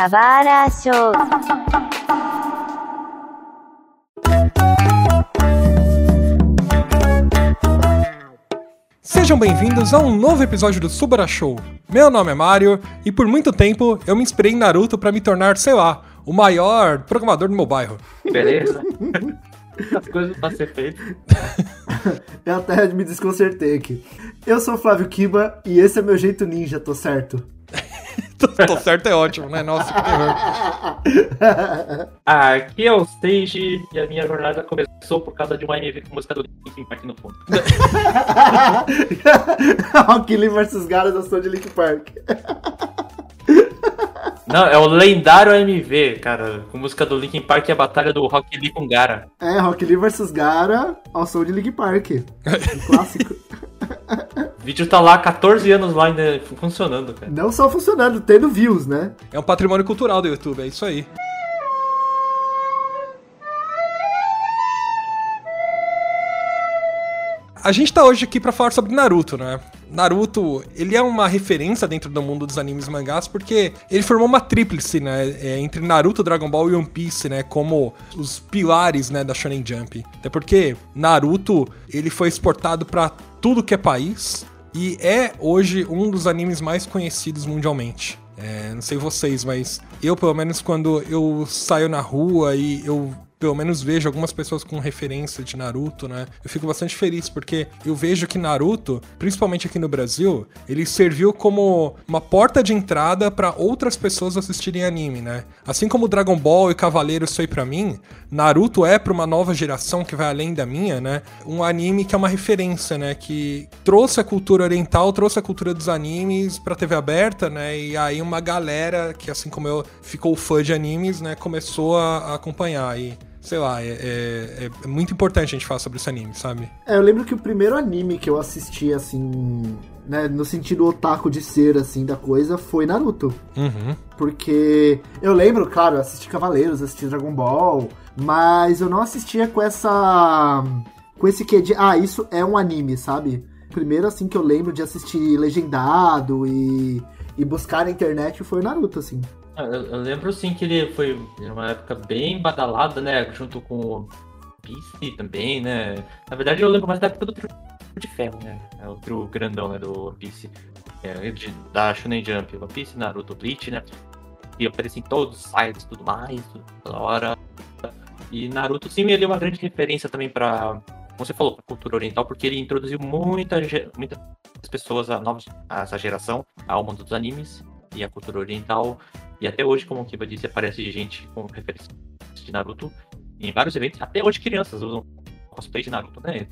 Kawara Show. Sejam bem-vindos a um novo episódio do Subara Show. Meu nome é Mario e por muito tempo eu me inspirei em Naruto para me tornar, sei lá, o maior programador do meu bairro. Beleza. As coisas pra ser feitas. Eu até me desconcertei aqui. Eu sou o Flávio Kiba e esse é meu jeito ninja, tô certo? tô, tô certo é ótimo, né? Nossa, que terror. Ah, aqui é o Stage e a minha jornada começou por causa de uma MV com música do Linkin Park no fundo. Rock Lee vs Garas, eu sou de Link Park. Não, é o lendário MV, cara, com música do Linkin Park e a batalha do Rock Lee com Gara. É, Rock Lee vs Gara, ao som de Link Park. Um clássico. O vídeo tá lá há 14 anos lá ainda funcionando, cara. Não só funcionando, tendo views, né? É um patrimônio cultural do YouTube, é isso aí. A gente tá hoje aqui pra falar sobre Naruto, né? Naruto, ele é uma referência dentro do mundo dos animes e mangás porque ele formou uma tríplice, né, é, entre Naruto, Dragon Ball e One Piece, né, como os pilares, né, da Shonen Jump. Até porque Naruto, ele foi exportado pra tudo que é país e é hoje um dos animes mais conhecidos mundialmente. É, não sei vocês, mas eu, pelo menos, quando eu saio na rua e eu pelo menos vejo algumas pessoas com referência de Naruto, né? Eu fico bastante feliz porque eu vejo que Naruto, principalmente aqui no Brasil, ele serviu como uma porta de entrada para outras pessoas assistirem anime, né? Assim como Dragon Ball e Cavaleiros foi para mim, Naruto é para uma nova geração que vai além da minha, né? Um anime que é uma referência, né? Que trouxe a cultura oriental, trouxe a cultura dos animes pra TV aberta, né? E aí uma galera que, assim como eu, ficou fã de animes, né? Começou a, a acompanhar. E sei lá, é, é, é, muito importante a gente falar sobre esse anime, sabe? É, eu lembro que o primeiro anime que eu assisti, assim, né, no sentido otaku de ser, assim, da coisa, foi Naruto. Uhum. Porque eu lembro, claro, eu assisti Cavaleiros, assisti Dragon Ball, mas eu não assistia com essa. com esse que de. Ah, isso é um anime, sabe? Primeiro, assim, que eu lembro de assistir legendado e, e buscar na internet foi Naruto, assim. Ah, Eu, eu lembro sim que ele foi uma época bem badalada, né? Junto com o Piece também, né? Na verdade, eu lembro mais da época do Trio de Ferro, né? É o trio grandão, né? Do One Piece. É, de, da Shonen Jump, One Piece, Naruto, Bleach, né? E aparecia em todos os sites e tudo mais, toda hora. E Naruto, sim, ele é uma grande referência também pra, como você falou, pra cultura oriental, porque ele introduziu muita, muitas pessoas, a, nova, a essa geração, ao mundo dos animes e a cultura oriental. E até hoje, como o Kiba disse, aparece gente com referência de Naruto em vários eventos. Até hoje crianças usam cosplay de Naruto, né?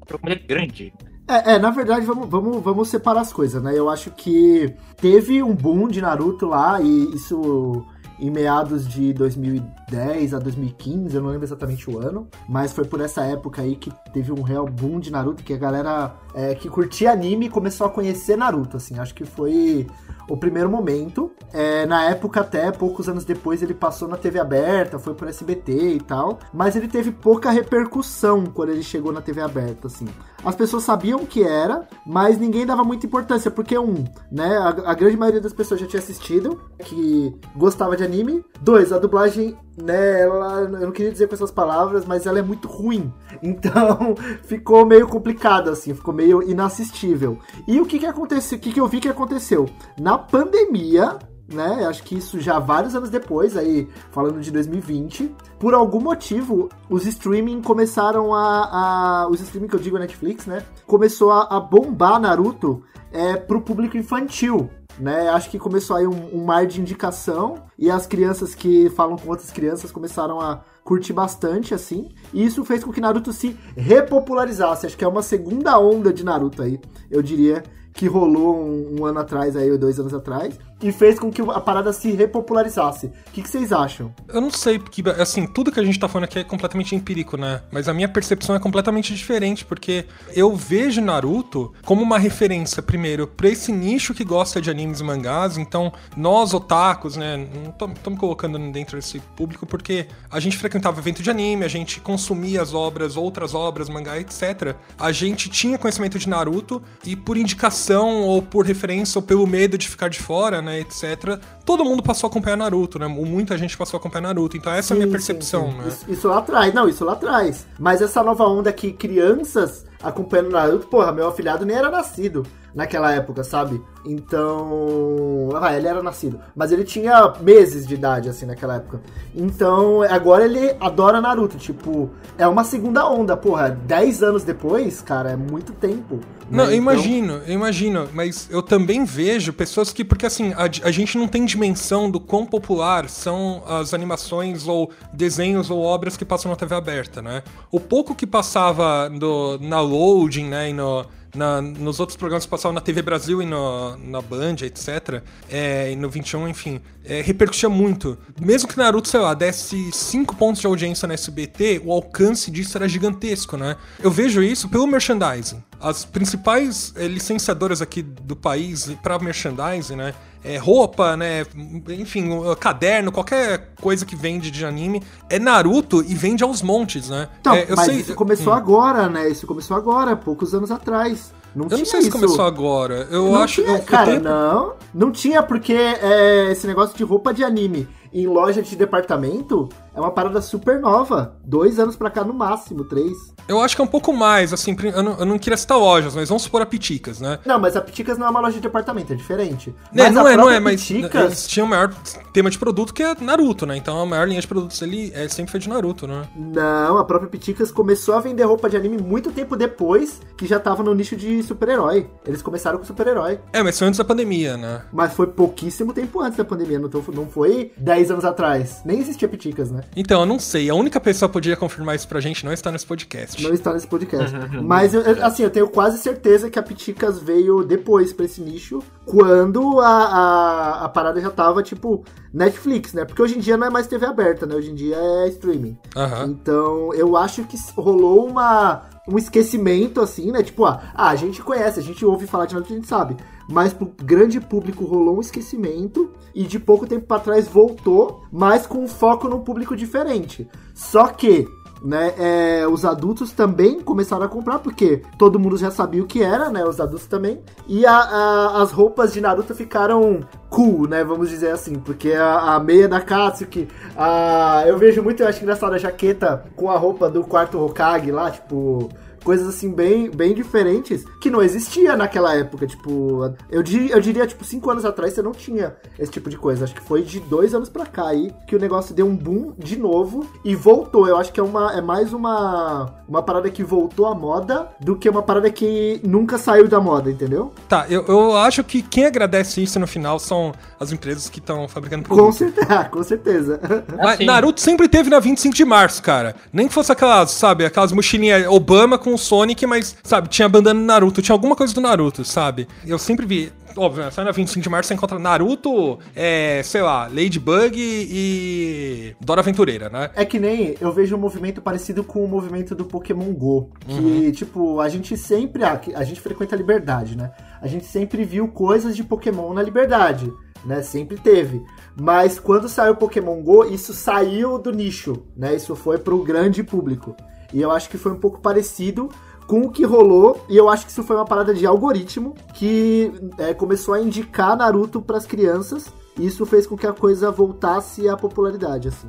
A é grande. É, é, na verdade, vamos, vamos, vamos separar as coisas, né? Eu acho que teve um boom de Naruto lá, e isso em meados de 2010 a 2015, eu não lembro exatamente o ano, mas foi por essa época aí que teve um real boom de Naruto, que a galera é, que curtia anime começou a conhecer Naruto, assim, acho que foi o primeiro momento. É, na época, até poucos anos depois, ele passou na TV aberta, foi pro SBT e tal. Mas ele teve pouca repercussão quando ele chegou na TV aberta, assim. As pessoas sabiam o que era, mas ninguém dava muita importância, porque um, né, a, a grande maioria das pessoas já tinha assistido, que gostava de anime. Dois, a dublagem, né, ela, eu não queria dizer com essas palavras, mas ela é muito ruim. Então, ficou meio complicado, assim, ficou meio inassistível. E o que que aconteceu, o que que eu vi que aconteceu? Na pandemia, né? Acho que isso já vários anos depois, aí falando de 2020, por algum motivo, os streaming começaram a. a os streaming que eu digo a Netflix, né? Começou a, a bombar Naruto é, pro público infantil. Né, acho que começou aí um, um mar de indicação e as crianças que falam com outras crianças começaram a curtir bastante, assim. E isso fez com que Naruto se repopularizasse. Acho que é uma segunda onda de Naruto aí, eu diria, que rolou um, um ano atrás, aí, ou dois anos atrás, e fez com que a parada se repopularizasse. O que, que vocês acham? Eu não sei, porque, assim, tudo que a gente tá falando aqui é completamente empírico, né? Mas a minha percepção é completamente diferente, porque eu vejo Naruto como uma referência, primeiro, pra esse nicho que gosta de animes e mangás. Então, nós, otakus, né? Não tô, tô me colocando dentro desse público, porque a gente frequentava evento de anime, a gente consumia as obras, outras obras, mangá, etc. A gente tinha conhecimento de Naruto, e por indicação, ou por referência, ou pelo medo de ficar de fora, né? Né, etc., todo mundo passou a acompanhar Naruto, né? Muita gente passou a acompanhar Naruto. Então essa sim, é a minha percepção, sim, sim. né? Isso, isso, lá atrás, não, isso lá atrás. Mas essa nova onda que crianças acompanhando Naruto, porra, meu afilhado nem era nascido naquela época, sabe? Então. Ah, ele era nascido. Mas ele tinha meses de idade, assim, naquela época. Então, agora ele adora Naruto. Tipo, é uma segunda onda, porra. Dez anos depois, cara, é muito tempo. Não, né? eu então... imagino, eu imagino. Mas eu também vejo pessoas que. Porque assim, a, a gente não tem dimensão do quão popular são as animações ou desenhos ou obras que passam na TV aberta, né? O pouco que passava no, na loading, né? E no na, nos outros programas que passavam na TV Brasil e no, na Band, etc., é, e no 21, enfim, é, repercutia muito. Mesmo que Naruto, sei lá, desse 5 pontos de audiência na SBT, o alcance disso era gigantesco, né? Eu vejo isso pelo merchandising. As principais é, licenciadoras aqui do país para merchandising, né? É, roupa, né? Enfim, caderno, qualquer coisa que vende de anime, é Naruto e vende aos montes, né? Então, é, mas sei, isso começou hum. agora, né? Isso começou agora, poucos anos atrás. Não eu não sei isso. se começou agora. Eu não acho. Tinha, eu, cara, eu tenho... não. Não tinha, porque é, esse negócio de roupa de anime em loja de departamento é uma parada super nova. Dois anos pra cá no máximo, três. Eu acho que é um pouco mais, assim, eu não, eu não queria citar lojas, mas vamos supor a Piticas, né? Não, mas a Piticas não é uma loja de departamento, é diferente. É, não é, não é, mas Piticas... eles tinham o maior tema de produto que é Naruto, né? Então a maior linha de produtos ali é sempre foi de Naruto, né? Não, a própria Piticas começou a vender roupa de anime muito tempo depois que já tava no nicho de super-herói. Eles começaram com super-herói. É, mas foi antes da pandemia, né? Mas foi pouquíssimo tempo antes da pandemia, não, não foi 10 anos atrás. Nem existia Piticas, né? Então, eu não sei. A única pessoa que podia confirmar isso pra gente não está nesse podcast. Não está nesse podcast. Mas, eu, assim, eu tenho quase certeza que a Piticas veio depois pra esse nicho, quando a, a, a, parada já tava, tipo, Netflix, né? Porque hoje em dia não é mais TV aberta, né? Hoje em dia é streaming. Uhum. Então, eu acho que rolou uma, um esquecimento, assim, né? Tipo, ah, a gente conhece, a gente ouve falar de Naruto, a gente sabe. Mas pro grande público rolou um esquecimento e de pouco tempo para trás voltou, mas com um foco num público diferente. Só que né? É, os adultos também começaram a comprar, porque todo mundo já sabia o que era, né? Os adultos também. E a, a, as roupas de Naruto ficaram cool, né? Vamos dizer assim. Porque a, a meia da Katsuki, a, eu vejo muito, eu acho engraçado a jaqueta com a roupa do quarto Hokage lá, tipo coisas assim bem, bem diferentes que não existia naquela época. Tipo, eu, dir, eu diria, tipo, cinco anos atrás você não tinha esse tipo de coisa. Acho que foi de dois anos pra cá aí que o negócio deu um boom de novo e voltou. Eu acho que é, uma, é mais uma, uma parada que voltou à moda do que uma parada que nunca saiu da moda, entendeu? Tá, eu, eu acho que quem agradece isso no final são as empresas que estão fabricando produtos. Com certeza, com certeza. Assim. Naruto sempre teve na 25 de março, cara. Nem que fosse aquelas, sabe, aquelas mochilinhas Obama com Sonic, mas, sabe, tinha bandana do Naruto, tinha alguma coisa do Naruto, sabe? Eu sempre vi. Óbvio, né? Sai na 25 de março você encontra Naruto, é, sei lá, Ladybug e Dora Aventureira, né? É que nem eu vejo um movimento parecido com o movimento do Pokémon GO. Que, uhum. tipo, a gente sempre. Ah, a gente frequenta a liberdade, né? A gente sempre viu coisas de Pokémon na liberdade. Né, sempre teve. Mas quando saiu o Pokémon Go, isso saiu do nicho, né? Isso foi para o grande público. E eu acho que foi um pouco parecido com o que rolou, e eu acho que isso foi uma parada de algoritmo que é, começou a indicar Naruto para as crianças, e isso fez com que a coisa voltasse à popularidade, assim.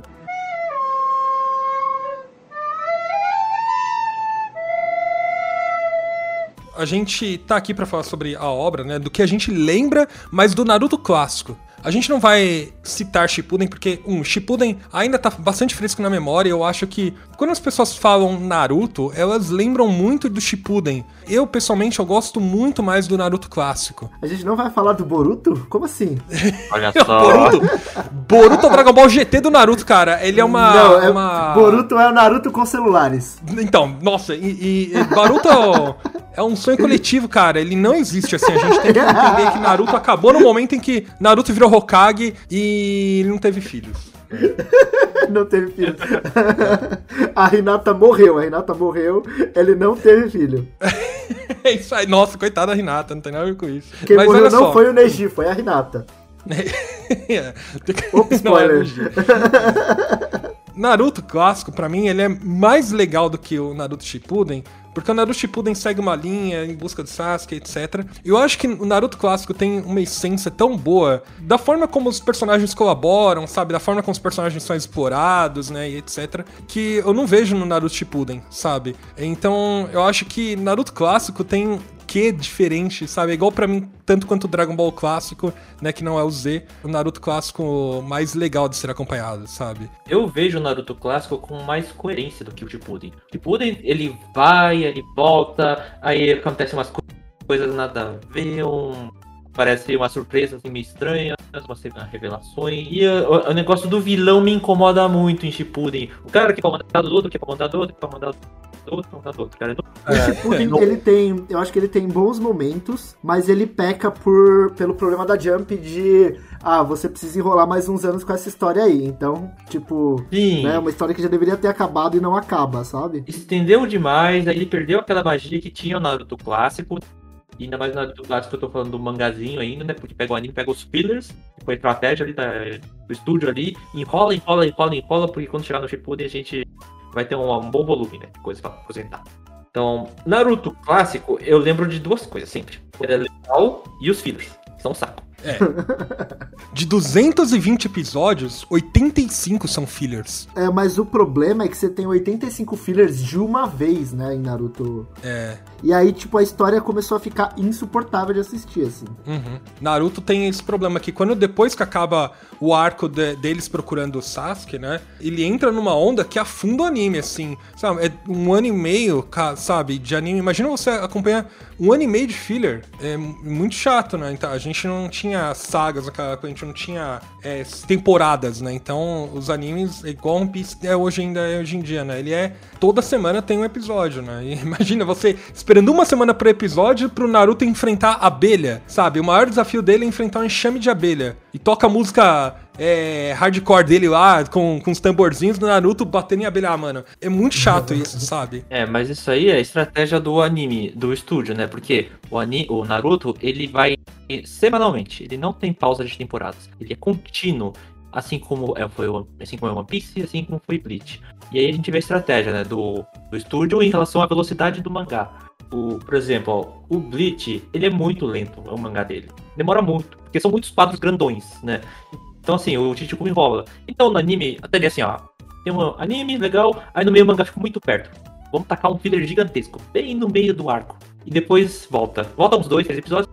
A gente tá aqui para falar sobre a obra, né, do que a gente lembra, mas do Naruto clássico. A gente não vai citar Shippuden porque, um, Shippuden ainda tá bastante fresco na memória. Eu acho que quando as pessoas falam Naruto, elas lembram muito do Shippuden. Eu, pessoalmente, eu gosto muito mais do Naruto clássico. A gente não vai falar do Boruto? Como assim? Olha só. Boruto, Boruto é o Dragon Ball GT do Naruto, cara. Ele é uma... Não, é, uma... Boruto é o Naruto com celulares. Então, nossa, e, e Boruto é um sonho coletivo, cara. Ele não existe assim. A gente tem que entender que Naruto acabou no momento em que Naruto virou Hokage e ele não teve filhos. não teve filho. a Renata morreu, a Renata morreu, ele não teve filho. é isso aí, nossa, coitada da Renata, não tem nada a ver com isso. Quem Mas morreu não só. foi o Neji, foi a Renata. é. Opa, spoiler. Naruto clássico, para mim, ele é mais legal do que o Naruto Shippuden, Porque o Naruto Shippuden segue uma linha em busca do Sasuke, etc. Eu acho que o Naruto clássico tem uma essência tão boa da forma como os personagens colaboram, sabe? Da forma como os personagens são explorados, né? E etc. Que eu não vejo no Naruto Shippuden, sabe? Então eu acho que Naruto clássico tem que diferente, sabe? É igual para mim, tanto quanto o Dragon Ball clássico, né? Que não é o Z, o Naruto clássico mais legal de ser acompanhado, sabe? Eu vejo o Naruto clássico com mais coerência do que o Shippuden. O Shippuden, ele vai, ele volta, aí acontecem umas coisas nada a ver, um parece uma surpresa assim, meio estranha, umas revelações. E o, o, negócio do vilão me incomoda muito em Shippuden. O cara que é comandado do outro, que é comandado do outro, que do outro, do outro. Cara, não... é, Shippuden, ele tem, eu acho que ele tem bons momentos, mas ele peca por, pelo problema da Jump de ah, você precisa enrolar mais uns anos com essa história aí. Então, tipo, Sim. né, uma história que já deveria ter acabado e não acaba, sabe? Estendeu demais, aí ele perdeu aquela magia que tinha o Naruto clássico. E ainda mais na do clássico eu tô falando do mangazinho ainda, né? Porque pega o anime, pega os fillers, que foi a estratégia ali da, do estúdio ali, enrola, enrola, enrola, enrola, porque quando chegar no Shippuden a gente vai ter um, bom volume, né? De coisa pra aposentar. Então, Naruto clássico, eu lembro de duas coisas sempre. O legal e os que são um saco. É. De 220 episódios, 85 são fillers. É, mas o problema é que você tem 85 fillers de uma vez, né, em Naruto. É. E aí, tipo, a história começou a ficar insuportável de assistir, assim. Uhum. Naruto tem esse problema que quando depois que acaba o arco de, deles procurando o Sasuke, né? Ele entra numa onda que afunda o anime, assim. Sabe? É um ano e meio, sabe, de anime. Imagina você acompanhar um ano e meio de filler. É muito chato, né? Então, a gente não tinha sagas naquela época, a gente não tinha é, temporadas, né? Então, os animes, igual One Piece é hoje ainda é hoje em dia, né? Ele é. Toda semana tem um episódio, né? E imagina você esperando uma semana pro episódio pro Naruto enfrentar abelha, sabe? O maior desafio dele é enfrentar um enxame de abelha. E toca música é, hardcore dele lá, com, com os tamborzinhos do Naruto batendo em abelha, ah, mano. É muito chato isso, sabe? É, mas isso aí é estratégia do anime, do estúdio, né? Porque o, ani, o Naruto, ele vai semanalmente, ele não tem pausa de temporadas. Ele é contínuo assim como é, foi assim como é One Piece, assim como foi Bleach. E aí a gente vê a estratégia né, do, do estúdio em relação à velocidade do mangá o, por exemplo, ó, o Bleach, ele é muito lento, é o mangá dele. Demora muito, porque são muitos quadros grandões, né? Então, assim, o Chichiku enrola. Então, no anime, até ali assim, ó, tem um anime legal, aí no meio o mangá fica muito perto. Vamos tacar um filler gigantesco, bem no meio do arco. E depois volta. Volta uns dois, três episódios,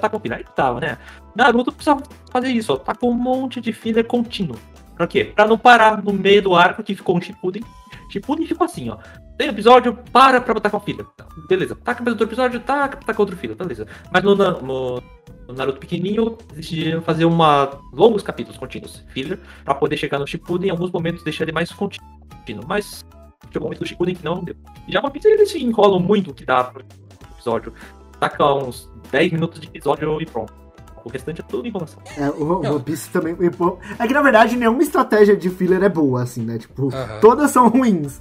tá com filler. Aí tava, né? Naruto precisava fazer isso, ó. Tá com um monte de filler contínuo. Pra quê? Pra não parar no meio do arco que ficou um Shippuden. Shippuden ficou assim, ó. Tem episódio, para pra botar com a filha. Beleza. Taca mais outro episódio, taca, taca outro filho. Beleza. Mas no, no, no Naruto pequenininho, decidiram fazer uma longos capítulos contínuos. Filler, pra poder chegar no Shippuden em alguns momentos deixar ele mais contínuo. Mas chegou um momento do Shippuden que não deu. Já uma pizza eles enrolam muito o que dá episódio. Taca uns 10 minutos de episódio e pronto. O restante é tudo enrolação. É, o One Piece também. É que na verdade nenhuma estratégia de filler é boa, assim, né? Tipo, uh -huh. todas são ruins.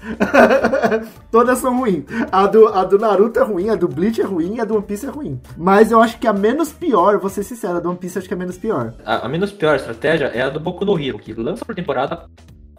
todas são ruins. A do, a do Naruto é ruim, a do Bleach é ruim, a do One Piece é ruim. Mas eu acho que a menos pior, vou ser sincero, a do One Piece eu acho que é a menos pior. A, a menos pior estratégia é a do Boku no Hero, que lança por temporada,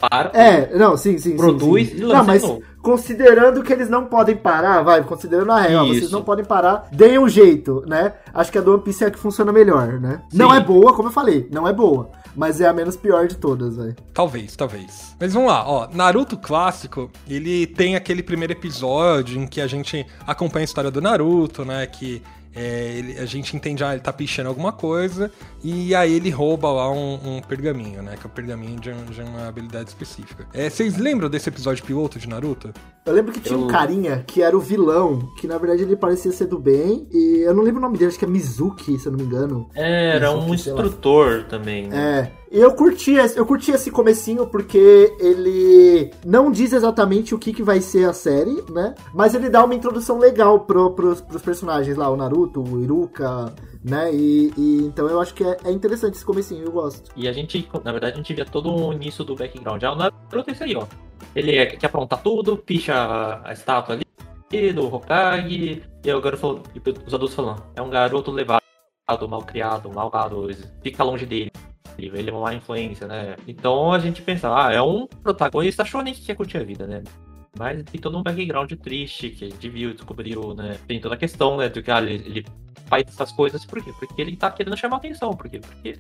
para. É, não, sim, sim. Produz sim, sim. e lança Não, mas novo. considerando que eles não podem parar, vai, considerando a real, vocês não podem parar, deem um jeito, né? Acho que a do One Piece é a que funciona melhor, né? Sim. Não é boa, como eu falei, não é boa. Mas é a menos pior de todas, velho. Talvez, talvez. Mas vamos lá, ó. Naruto clássico, ele tem aquele primeiro episódio em que a gente acompanha a história do Naruto, né? Que é, ele, a gente entende, ah, ele tá pichando alguma coisa, e aí ele rouba lá um, um pergaminho, né? Que é o pergaminho de, de uma habilidade específica. É, vocês lembram desse episódio piloto de Naruto? Eu lembro que tinha eu... um carinha que era o vilão, que na verdade ele parecia ser do bem, e eu não lembro o nome dele, acho que é Mizuki, se eu não me engano. É, era Mizuki, um instrutor também. Né? É. Eu curti, eu curti esse comecinho porque ele não diz exatamente o que, que vai ser a série, né? Mas ele dá uma introdução legal pro, pros, pros personagens lá, o Naruto, o Iruka, né? E, e, então eu acho que é, é, interessante esse comecinho, eu gosto. E a gente, na verdade, a gente via todo o início do background. Já o Naruto é isso aí, ó. Ele é, quer aprontar tudo, picha a, estátua ali do Hokage, e o garoto, os adultos falando, é um garoto levado, mal criado, malvado, fica longe dele ele é uma influência, né? Então a gente pensa, ah, é um protagonista shonen que quer curtir a vida, né? Mas tem todo um background triste que a gente viu, descobriu, né? Tem toda a questão, né? Do que ah, ele, ele faz essas coisas por quê? Porque ele tá querendo chamar atenção. Por quê? Porque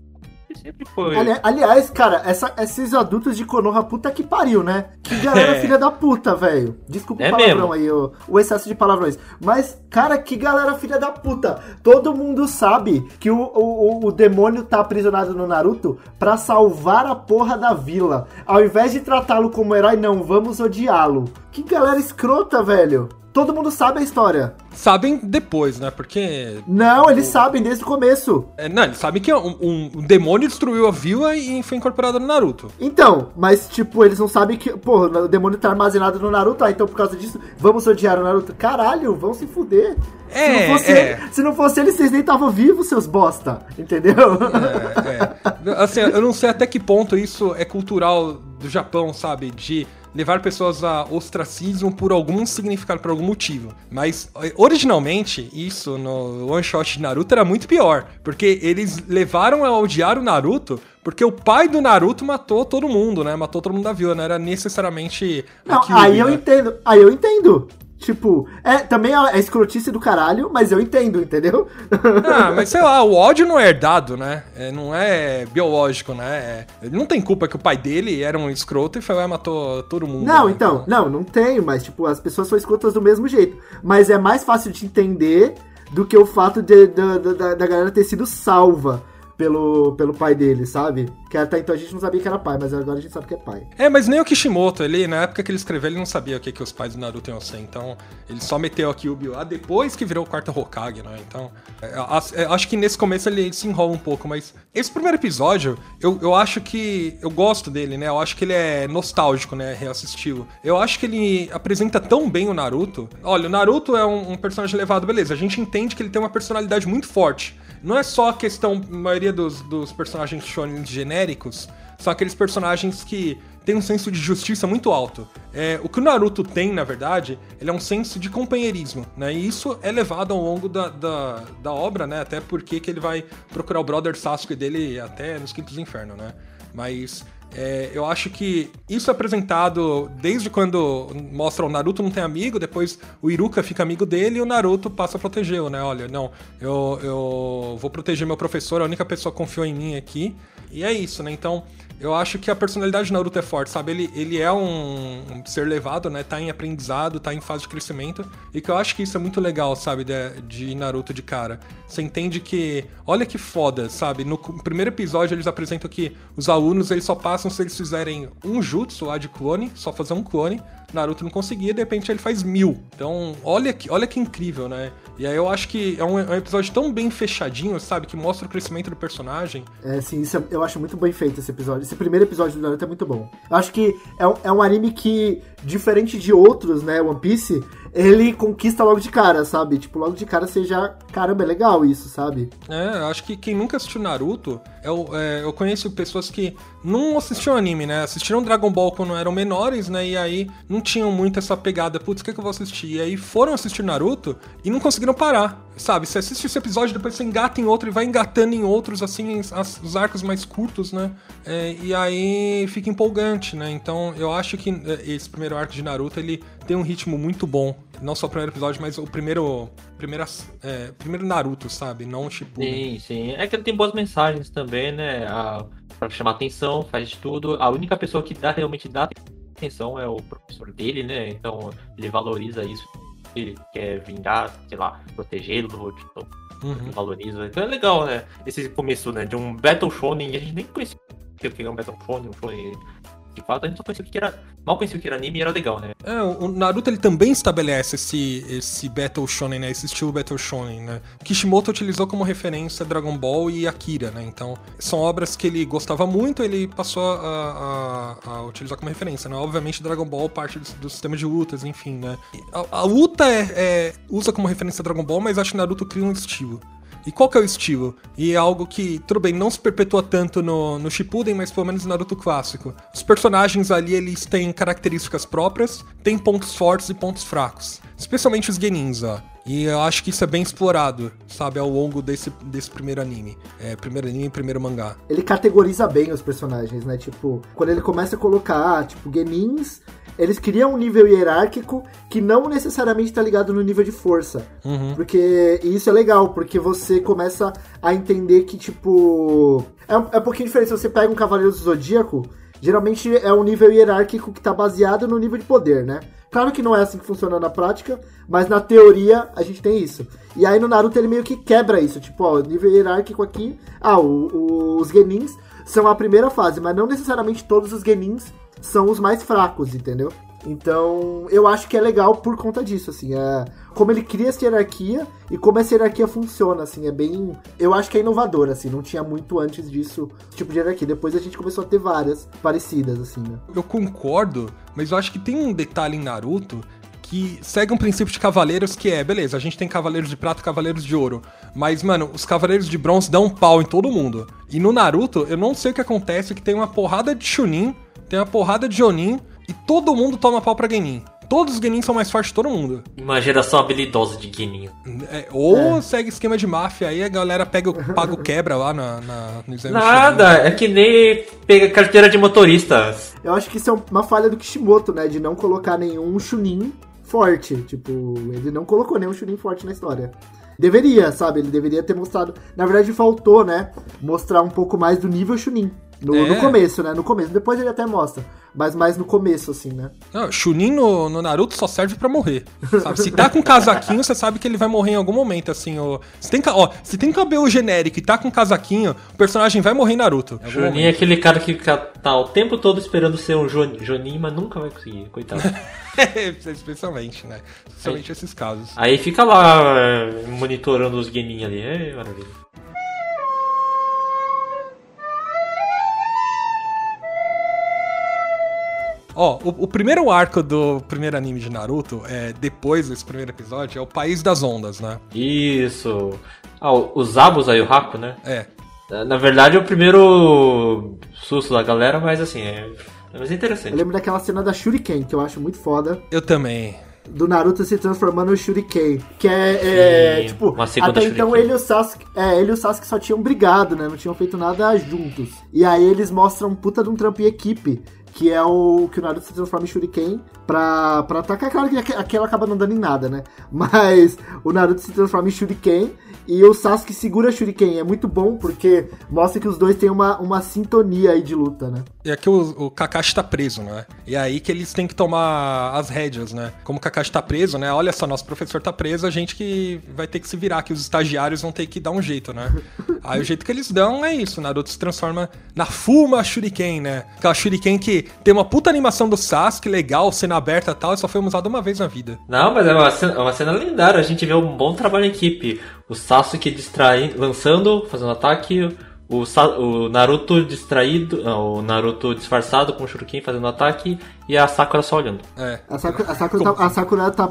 sempre foi. Ali, aliás, cara, essa, esses adultos de Konoha, puta que pariu, né? Que galera É. filha da puta, velho. Desculpa É o palavrão mesmo. aí, o, o excesso de palavrões. Mas, cara, que galera filha da puta. Todo mundo sabe que o, o, o demônio tá aprisionado no Naruto pra salvar a porra da vila. Ao invés de tratá-lo como herói, não, vamos odiá-lo. Que galera escrota, velho. Todo mundo sabe a história. Sabem depois, né? Porque. Não, eles sabem desde o começo. é, não, eles sabem que um, um- um demônio destruiu a vila e foi incorporado no Naruto. Então, mas tipo, eles não sabem que, pô, o demônio tá armazenado no Naruto, ah, então por causa disso, vamos odiar o Naruto. Caralho, vão se fuder. se, É, não fosse é. ele, se não fosse ele, vocês nem estavam vivos, seus bosta. Entendeu? É, é. Assim, eu não sei até que ponto isso é cultural do Japão, sabe? De levar pessoas a ostracismo por algum significado, por algum motivo. Mas, eh, originalmente, isso no one shot de Naruto era muito pior. Porque eles levaram a odiar o Naruto porque o pai do Naruto matou todo mundo, né? Matou todo mundo da vila, não era necessariamente Não, aí eu né? entendo. Aí eu entendo. Tipo, é, também é escrotice do caralho, mas eu entendo, entendeu? Ah, mas sei lá, o ódio não é herdado, né? É, não é biológico, né? É- não tem culpa que o pai dele era um escroto e foi lá e matou todo mundo. Não, né? então, não, não tenho, mas tipo, as pessoas são escrotas do mesmo jeito. Mas é mais fácil de entender do que o fato de, da, da, da galera ter sido salva pelo, pelo pai dele, sabe? Que até então a gente não sabia que era pai, mas agora a gente sabe que é pai. É, mas nem o Kishimoto, ele, na época que ele escreveu, ele não sabia o que, que os pais do Naruto iam ser, então ele só meteu aqui o Kyuubi lá depois que virou o quarto Hokage, né? Então, é, é, acho que nesse começo ele se enrola um pouco, mas esse primeiro episódio, eu, eu acho que. Eu gosto dele, né? Eu acho que ele é nostálgico, né? Reassisti-lo. Eu acho que ele apresenta tão bem o Naruto. Olha, o Naruto é um, um personagem levado, beleza. A gente entende que ele tem uma personalidade muito forte. Não é só a questão, a maioria dos, dos personagens shonen genéricos são aqueles personagens que têm um senso de justiça muito alto. É, o que o Naruto tem, na verdade, ele é um senso de companheirismo, né? E isso é levado ao longo da, da, da obra, né? Até porque que ele vai procurar o brother Sasuke dele até nos Quintos Infernos, né? Mas é, eu acho que isso é apresentado desde quando mostra o Naruto não tem amigo, depois o Iruka fica amigo dele e o Naruto passa a protegê-lo, né? Olha, não, eu, eu vou proteger meu professor, a única pessoa que confiou em mim aqui. E é isso, né? Então, eu acho que a personalidade de Naruto é forte, sabe? Ele, ele é um, um ser levado, né? Tá em aprendizado, tá em fase de crescimento. E que eu acho que isso é muito legal, sabe? De, de Naruto de cara. Você entende que. Olha que foda, sabe? No primeiro episódio eles apresentam que os alunos eles só passam se eles fizerem um jutsu lá de clone, só fazer um clone. Naruto não conseguia, de repente ele faz mil. Então, olha que, olha que incrível, né? E aí eu acho que é um, é um episódio tão bem fechadinho, sabe? Que mostra o crescimento do personagem. É, sim, isso é- eu acho muito bem feito esse episódio. Esse primeiro episódio do Naruto é muito bom. Eu acho que é um, é um anime que, diferente de outros, né, One Piece, ele conquista logo de cara, sabe? Tipo, logo de cara já. Caramba, é legal isso, sabe? É, acho que quem nunca assistiu Naruto, eu, é, eu conheço pessoas que não assistiam anime, né? Assistiram Dragon Ball quando eram menores, né? E aí não tinham muito essa pegada, putz, o que, que eu vou assistir? E aí foram assistir Naruto e não conseguiram parar, sabe? Você assiste esse episódio, depois você engata em outro e vai engatando em outros, assim, as- os arcos mais curtos, né? É, e aí fica empolgante, né? Então eu acho que é, esse primeiro arco de Naruto, ele tem um ritmo muito bom. Não só o primeiro episódio, mas o primeiro. Primeira, é, primeiro Naruto, sabe? Não o Shippuden. Sim, sim. É que ele tem boas mensagens também, né? A, pra chamar atenção, faz de tudo. A única pessoa que dá, realmente dá atenção é o professor dele, né? Então ele valoriza isso. Ele quer vingar, sei lá, protegê-lo, tipo, Uhum. valoriza. Então é legal, né? Esse começo, né? De um Battle Shonen, a gente nem conhecia o que é um Battle Shonen, um Shonen. De fato, a gente só conhecia que era. Mal conhecia o que era anime e era legal, né? É, o Naruto ele também estabelece esse, esse Battle Shonen, né? Esse estilo Battle Shonen, né? Kishimoto utilizou como referência Dragon Ball e Akira, né? Então, são obras que ele gostava muito, ele passou a, a- a utilizar como referência, né? Obviamente, Dragon Ball parte do, do sistema de lutas, enfim, né? A, a luta é, é- usa como referência Dragon Ball, mas acho que Naruto cria um estilo. E qual que é o estilo? E é algo que, tudo bem, não se perpetua tanto no, no Shippuden, mas pelo menos no Naruto clássico. Os personagens ali, eles têm características próprias, têm pontos fortes e pontos fracos. Especialmente os Genins, ó. E eu acho que isso é bem explorado, sabe, ao longo desse, desse primeiro anime. É, primeiro anime e primeiro mangá. Ele categoriza bem os personagens, né? Tipo, quando ele começa a colocar, tipo, Genins, eles criam um nível hierárquico que não necessariamente tá ligado no nível de força. Uhum. Porque e isso é legal, porque você começa a entender que, tipo. É um, é um pouquinho diferente. Se você pega um Cavaleiro do Zodíaco, geralmente é um nível hierárquico que tá baseado no nível de poder, né? Claro que não é assim que funciona na prática, mas na teoria a gente tem isso. E aí no Naruto ele meio que quebra isso. Tipo, ó, nível hierárquico aqui. Ah, o, o, os Genins são a primeira fase, mas não necessariamente todos os Genins são os mais fracos, entendeu? Então, eu acho que é legal por conta disso, assim, é como ele cria essa hierarquia e como essa hierarquia funciona, assim, é bem, eu acho que é inovador, assim, não tinha muito antes disso tipo de hierarquia. Depois a gente começou a ter várias parecidas, assim, né? Eu concordo, mas eu acho que tem um detalhe em Naruto que segue um princípio de cavaleiros que é, beleza, a gente tem cavaleiros de prata e cavaleiros de ouro, mas, mano, os cavaleiros de bronze dão um pau em todo mundo. E no Naruto, eu não sei o que acontece, que tem uma porrada de Chunin, tem uma porrada de Jonin, e todo mundo toma pau pra Genin. Todos os Genin são mais fortes de todo mundo. Uma geração habilidosa de Genin. É, ou é. segue esquema de máfia, aí a galera pega o, paga o quebra lá na, na, no exame Nada, é que nem pega carteira de motorista. Eu acho que isso é uma falha do Kishimoto, né? De não colocar nenhum Chunin forte. Tipo, ele não colocou nenhum Chunin forte na história. Deveria, sabe? Ele deveria ter mostrado. Na verdade, faltou, né? Mostrar um pouco mais do nível Chunin. No, é. no começo, né? No começo. Depois ele até mostra mas mais no começo, assim, né? Não, Chunin no, no Naruto só serve para morrer. Sabe? Se tá com casaquinho, você sabe que ele vai morrer em algum momento, assim. Ó. Se, tem, ó, se tem cabelo genérico e tá com casaquinho, o personagem vai morrer em Naruto. Chunin é aquele cara que tá o tempo todo esperando ser um Jonin, mas nunca vai conseguir, coitado. Especialmente, né? Especialmente aí, esses casos. Aí fica lá eh, monitorando os Genin ali. É maravilha. Ó, o, o, primeiro arco do primeiro anime de Naruto, é, depois desse primeiro episódio, é o País das Ondas, né? Isso. Ah, os Abus aí, o Haku, né? É. Na verdade é o primeiro susto da galera, mas assim, é, mas é interessante. Eu lembro daquela cena da Shuriken, que eu acho muito foda. Eu também do Naruto se transformando no Shuriken. Que é, é tipo, até então ele e o Sasuke, é, ele e o Sasuke só tinham brigado, né? Não tinham feito nada juntos. E aí eles mostram um puta de um trampo em equipe que é o que o Naruto se transforma em Shuriken pra, pra atacar. Claro que aquela acaba não dando em nada, né? Mas o Naruto se transforma em Shuriken e o Sasuke segura Shuriken. É muito bom porque mostra que os dois têm uma, uma sintonia aí de luta, né? E aqui o, o Kakashi tá preso, né? E é aí que eles têm que tomar as rédeas, né? Como o Kakashi tá preso, né? Olha só, nosso professor tá preso, a gente que vai ter que se virar, que os estagiários vão ter que dar um jeito, né? aí o jeito que eles dão é isso, o Naruto se transforma na Fuma Shuriken, né? Aquela Shuriken que tem uma puta animação do Sasuke, legal, cena aberta e tal, e só foi usada uma vez na vida. Não, mas é uma cena, é uma cena lendária, a gente vê um bom trabalho em equipe. O Sasuke distraindo, lançando, fazendo ataque, o, Sa o Naruto distraído, não, o Naruto disfarçado com o Shuriken fazendo ataque e a Sakura só olhando. É. A Sakura, a Sakura, tá, a Sakura tá,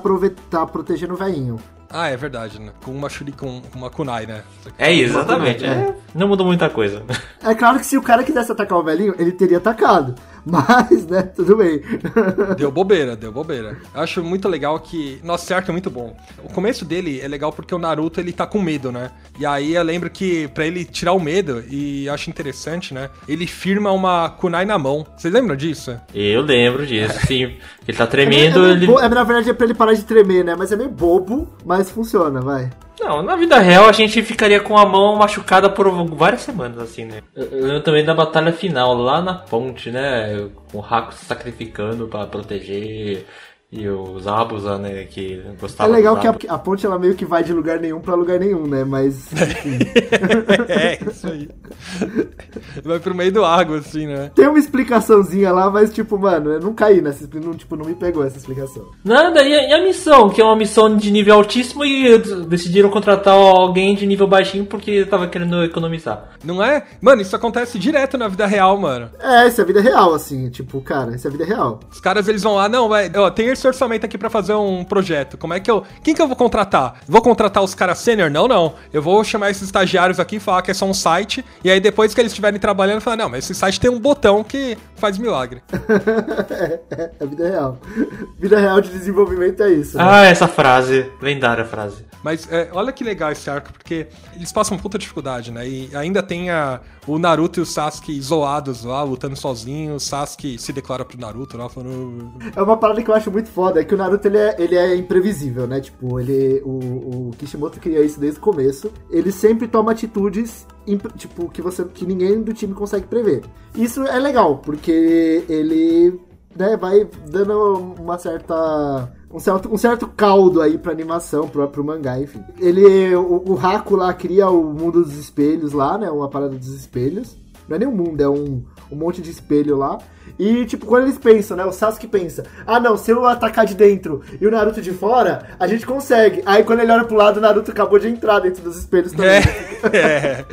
tá protegendo o velhinho. Ah, é verdade, né? Com uma Shuri, com uma Kunai, né? É, exatamente. É. Não mudou muita coisa. É claro que se o cara quisesse atacar o velhinho, ele teria atacado. Mas, né, tudo bem. Deu bobeira, deu bobeira. Eu acho muito legal que. Nossa, certo é muito bom. O começo dele é legal porque o Naruto ele tá com medo, né? E aí eu lembro que para ele tirar o medo, e acho interessante, né? Ele firma uma kunai na mão. Vocês lembram disso? Eu lembro disso, sim. Ele tá tremendo. É, é, ele... é, na verdade é pra ele parar de tremer, né? Mas é meio bobo, mas funciona, vai. Não, na vida real a gente ficaria com a mão machucada por várias semanas, assim, né? Eu lembro também da batalha final, lá na ponte, né? Com o Haku se sacrificando para proteger e os Abusa, né, que gostavam É legal que a, a, ponte ela meio que vai de lugar nenhum pra lugar nenhum, né? Mas. é, isso aí. Vai pro meio do água, assim, né? Tem uma explicaçãozinha lá, mas, tipo, mano, eu não caí nessa. Não, tipo, não me pegou essa explicação. Nada, e a, e a missão, que é uma missão de nível altíssimo e decidiram contratar alguém de nível baixinho porque tava querendo economizar. Não é? Mano, isso acontece direto na vida real, mano. É, isso é vida real, assim. Tipo, cara, isso é vida real. Os caras, eles vão lá, não, vai. Ó, tem esse orçamento aqui pra fazer um projeto. Como é que eu. Quem que eu vou contratar? Vou contratar os caras sênior? Não, não. Eu vou chamar esses estagiários aqui e falar que é só um site. E aí depois que eles estiverem trabalhando, falar, não, mas esse site tem um botão que faz milagre. é, é, é vida real. Vida real de desenvolvimento é isso. Né? Ah, essa frase. Lendária frase. Mas é, olha que legal esse arco, porque eles passam puta dificuldade, né? E ainda tem a, o Naruto e o Sasuke isolados lá, lutando sozinhos. Sasuke se declara pro Naruto lá, falando. É uma parada que eu acho muito foda, é que o Naruto ele é, ele é imprevisível, né? Tipo, ele. O, o Kishimoto cria isso desde o começo. Ele sempre toma atitudes tipo, que você que ninguém do time consegue prever. Isso é legal, porque ele né, vai dando uma certa um certo, um certo caldo aí pra animação, pro, pro mangá, enfim. Ele, o, o Haku lá cria o mundo dos espelhos lá, né, uma parada dos espelhos. Não é nem um mundo, é um, um monte de espelho lá. E, tipo, quando eles pensam, né? O Sasuke pensa, ah, não, se eu atacar de dentro e o Naruto de fora, a gente consegue. Aí, quando ele olha pro lado, o Naruto acabou de entrar dentro dos espelhos também. É. é.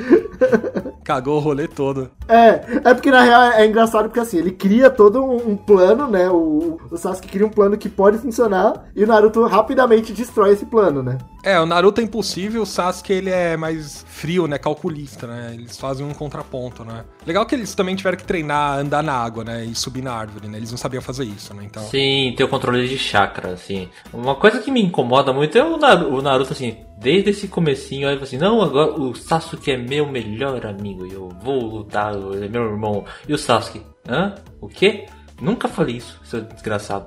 Cagou o rolê todo. É, é porque na real é, é engraçado porque assim, ele cria todo um, um, plano, né? O, o Sasuke cria um plano que pode funcionar e o Naruto rapidamente destrói esse plano, né? É, o Naruto é impossível, o Sasuke ele é mais frio, né? Calculista, né? Eles fazem um contraponto, né? Legal que eles também tiveram que treinar, andar na água, né? E subir na árvore, né? Eles não sabiam fazer isso, né? Então... Sim, ter o controle de chakra, assim. Uma coisa que me incomoda muito é o Naruto, o Naruto assim, desde esse comecinho, aí assim, não, agora o Sasuke é meu melhor amigo, eu vou lutar, ele é meu irmão. E o Sasuke, hã? O quê? Nunca falei isso, seu desgraçado.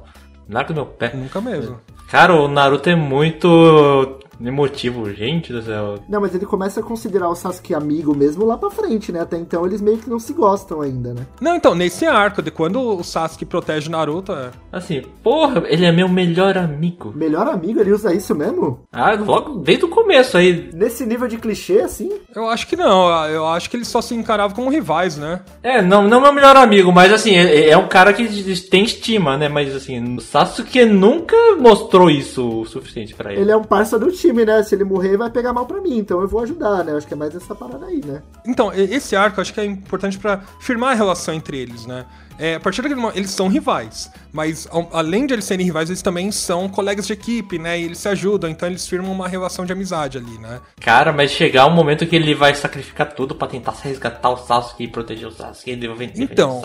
Larga meu pé. Nunca mesmo. Cara, o Naruto é muito Emotivo, gente do céu. Não, mas ele começa a considerar o Sasuke amigo mesmo lá pra frente, né? Até então eles meio que não se gostam ainda, né? Não, então, nesse arco, de quando o Sasuke protege o Naruto, é. Assim, porra, ele é meu melhor amigo. Melhor amigo? Ele usa isso mesmo? Ah, logo desde o começo aí. Nesse nível de clichê, assim? Eu acho que não, eu acho que eles só se encaravam como rivais, né? É, não, não meu melhor amigo, mas assim, é, é um cara que tem estima, né? Mas assim, o Sasuke nunca mostrou isso o suficiente para ele. Ele é um parceiro do time time, né? Se ele morrer, vai pegar mal para mim, então eu vou ajudar, né? Acho que é mais essa parada aí, né? Então, esse arco acho que é importante para firmar a relação entre eles, né? É, a partir daquele momento, eles são rivais, mas além de eles serem rivais, eles também são colegas de equipe, né? E eles se ajudam, então eles firmam uma relação de amizade ali, né? Cara, mas chegar um momento que ele vai sacrificar tudo para tentar resgatar o Sasuke e proteger o Sasuke, ele vai Então,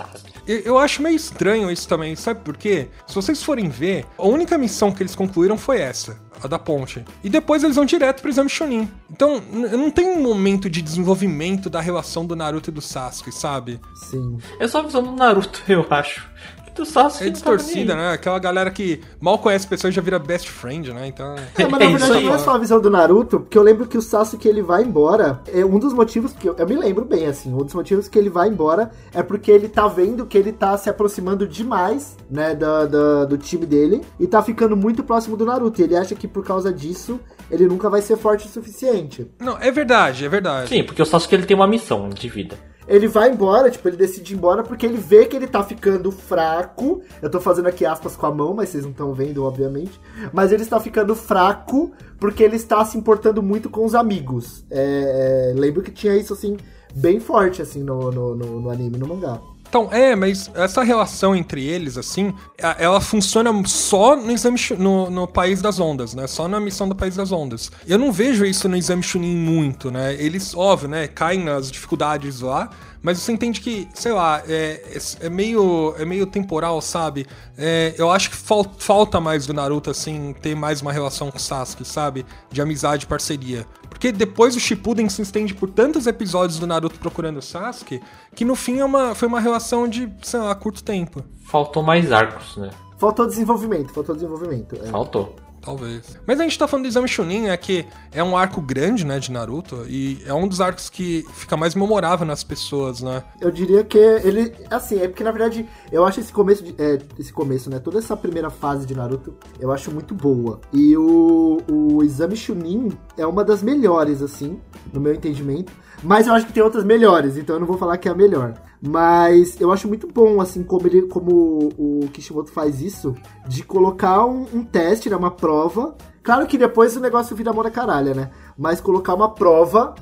eu acho meio estranho isso também, sabe por quê? Se vocês forem ver, a única missão que eles concluíram foi essa a da ponte. E depois eles vão direto pro exame Chunin. Então, não tem um momento de desenvolvimento da relação do Naruto e do Sasuke, sabe? Sim. É só a visão do Naruto, eu acho do Sasuke. É distorcida, né? Aquela galera que mal conhece pessoas já vira best friend, né? Então. É, mas na verdade não é só a visão do Naruto, porque eu lembro que o Sasuke ele vai embora. É um dos motivos que eu, eu me lembro bem, assim, um dos motivos que ele vai embora é porque ele tá vendo que ele tá se aproximando demais, né, do, do, do time dele e tá ficando muito próximo do Naruto. E ele acha que por causa disso ele nunca vai ser forte o suficiente. Não, é verdade, é verdade. Sim, porque o Sasuke ele tem uma missão de vida ele vai embora, tipo, ele decide ir embora porque ele vê que ele tá ficando fraco. Eu tô fazendo aqui aspas com a mão, mas vocês não estão vendo, obviamente. Mas ele está ficando fraco porque ele está se importando muito com os amigos. É, é, lembro que tinha isso, assim, bem forte, assim, no, no, no, no anime, no mangá. Então, é, mas essa relação entre eles, assim, ela funciona só no exame no, no País das Ondas, né? Só na missão do País das Ondas. Eu não vejo isso no exame Chunin muito, né? Eles, óbvio, né, caem nas dificuldades lá, mas você entende que, sei lá, é, é, é meio, é meio temporal, sabe? É, eu acho que fal, falta mais do Naruto, assim, ter mais uma relação com o Sasuke, sabe? De amizade e parceria. Porque depois o Shippuden se estende por tantos episódios do Naruto procurando o Sasuke, que no fim é uma, foi uma relação de, sei lá, curto tempo. Faltou mais arcos, né? Faltou desenvolvimento, faltou desenvolvimento. É. Faltou. Talvez. Mas a gente tá falando do Exame Chunin, é que é um arco grande, né, de Naruto, e é um dos arcos que fica mais memorável nas pessoas, né? Eu diria que ele, assim, é porque na verdade eu acho esse começo, de, é, esse começo, né, toda essa primeira fase de Naruto, eu acho muito boa. E o, o Exame Chunin é uma das melhores, assim, no meu entendimento. Mas eu acho que tem outras melhores, então eu não vou falar que é a melhor. Mas eu acho muito bom, assim, como, ele, como o Kishimoto faz isso, de colocar um, um teste, né, uma prova. Claro que depois o negócio vira mão da caralha, né? Mas colocar uma prova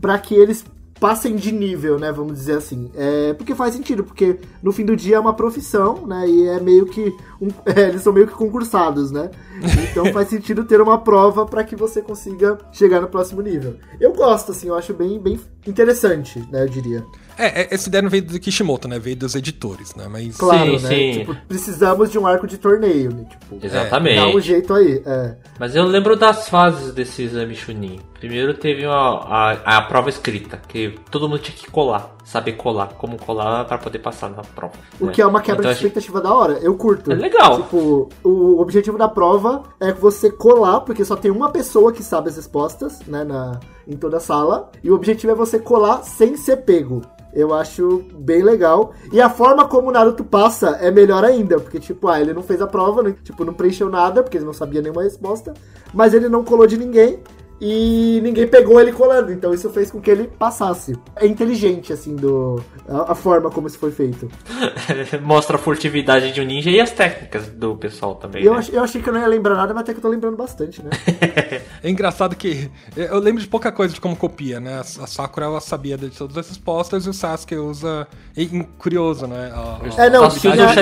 para que eles passem de nível, né? Vamos dizer assim. É, porque faz sentido, porque no fim do dia é uma profissão, né? E é meio que. Um, é, eles são meio que concursados, né? Então faz sentido ter uma prova para que você consiga chegar no próximo nível. Eu gosto, assim, eu acho bem, bem interessante, né? Eu diria. É, é, essa ideia não veio do Kishimoto, né? Veio dos editores, né? Mas. Claro, Sim, né? sim. Tipo, precisamos de um arco de torneio, né? Tipo, Exatamente. dá um jeito aí. É. Mas eu lembro das fases desse exame Chunin. Primeiro teve uma, a, a prova escrita, que todo mundo tinha que colar, saber colar, como colar pra poder passar na prova. O né? que é uma quebra Então, de expectativa da hora. Eu curto. É legal. Tipo, o objetivo da prova é você colar, porque só tem uma pessoa que sabe as respostas, né, na, em toda a sala. E o objetivo é você colar sem ser pego. Eu acho bem legal. E a forma como o Naruto passa é melhor ainda. Porque, tipo, ah, ele não fez a prova, né? tipo, não preencheu nada, porque ele não sabia nenhuma resposta. Mas ele não colou de ninguém. E ninguém pegou ele colando. Então isso fez com que ele passasse. É inteligente, assim, do, a, a forma como isso foi feito. Mostra a furtividade de um ninja e as técnicas do pessoal também. Eu, né? ach- eu achei que eu não ia lembrar nada, mas até que eu tô lembrando bastante, né? É engraçado que eu lembro de pouca coisa de como copia, né? A Sakura ela sabia de todas as respostas e o Sasuke usa. E, e curioso, né? A- a- É, não, Sasuke usa tinha, o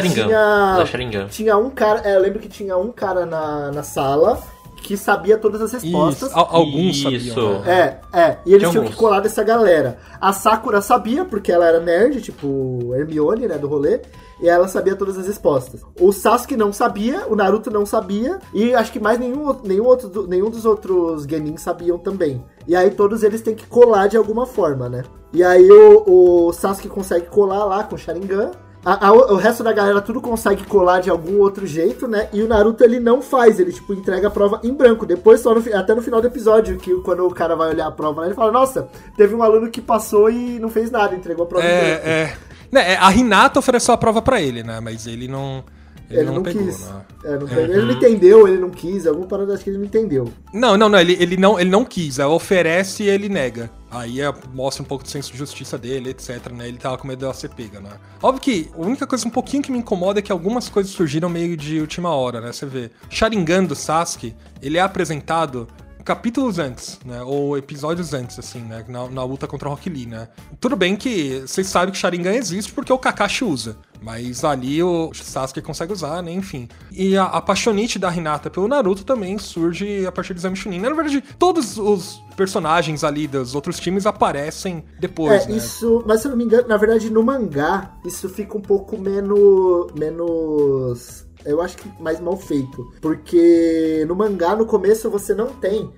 Sharingan. tinha, tinha um cara, é, eu lembro que tinha um cara na, na sala que sabia todas as respostas. Isso, al- alguns Isso. sabiam. Né? É, é, e eles Tinha tinham alguns. que colar dessa galera. A Sakura sabia, porque ela era nerd, tipo Hermione, né, do rolê, e ela sabia todas as respostas. O Sasuke não sabia, o Naruto não sabia, e acho que mais nenhum, nenhum, outro, nenhum dos outros Genin sabiam também. E aí todos eles têm que colar de alguma forma, né? E aí o, o Sasuke consegue colar lá com o Sharingan, a- a- o resto da galera tudo consegue colar de algum outro jeito, né? E o Naruto ele não faz, ele tipo entrega a prova em branco. Depois só no, até no final do episódio que quando o cara vai olhar a prova, ele fala: "Nossa, teve um aluno que passou e não fez nada, entregou a prova em branco". É, é. Né, é, a Hinata ofereceu a prova pra ele, né? Mas ele não. Ele, Ele, não, pegou, quis. né? É, não pegou. Ele não entendeu, ele não quis, alguma parada acho que ele não entendeu. Não, não, não, ele, ele não, ele não quis, ela oferece e ele nega. Aí é, mostra um pouco do senso de justiça dele, etc, né? Ele tava com medo dela ser pega, né? Óbvio que a única coisa um pouquinho que me incomoda é que algumas coisas surgiram meio de última hora, né? Você vê, Sharingan do Sasuke, ele é apresentado capítulos antes, né? Ou episódios antes, assim, né? Na, na luta contra o Rock Lee, né? Tudo bem que vocês sabem que Sharingan existe porque o Kakashi usa. Mas ali o Sasuke consegue usar, né? Enfim. E a, a paixonite da Hinata pelo Naruto também surge a partir do Exame Chunin. Na verdade, todos os personagens ali dos outros times aparecem depois, é, né? isso, mas se eu não me engano, na verdade no mangá isso fica um pouco menos menos eu acho que mais mal feito, porque no mangá no começo você não tem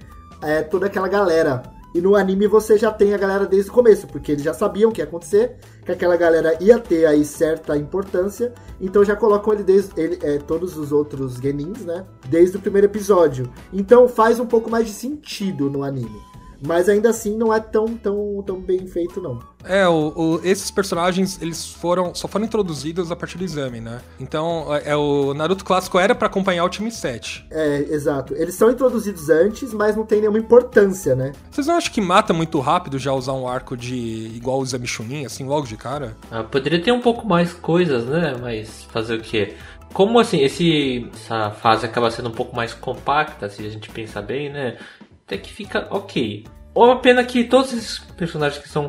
é, toda aquela galera e no anime você já tem a galera desde o começo, porque eles já sabiam o que ia acontecer, que aquela galera ia ter aí certa importância, então já colocam ele desde ele, é, todos os outros genins, né? Desde o primeiro episódio. Então faz um pouco mais de sentido no anime. Mas ainda assim não é tão, tão, tão bem feito, não. É, o, o- esses personagens, eles foram só foram introduzidos a partir do exame, né? Então, é, é, o Naruto clássico era pra acompanhar o time 7. É, exato. Eles são introduzidos antes, mas não tem nenhuma importância, né? Vocês não acham que mata muito rápido já usar um arco de igual o exame Chunin, assim, logo de cara? Ah, poderia ter um pouco mais coisas, né? Mas fazer o quê? Como assim, esse, essa fase acaba sendo um pouco mais compacta, se a gente pensar bem, né? Até que fica ok. Ou pena que todos esses personagens que são,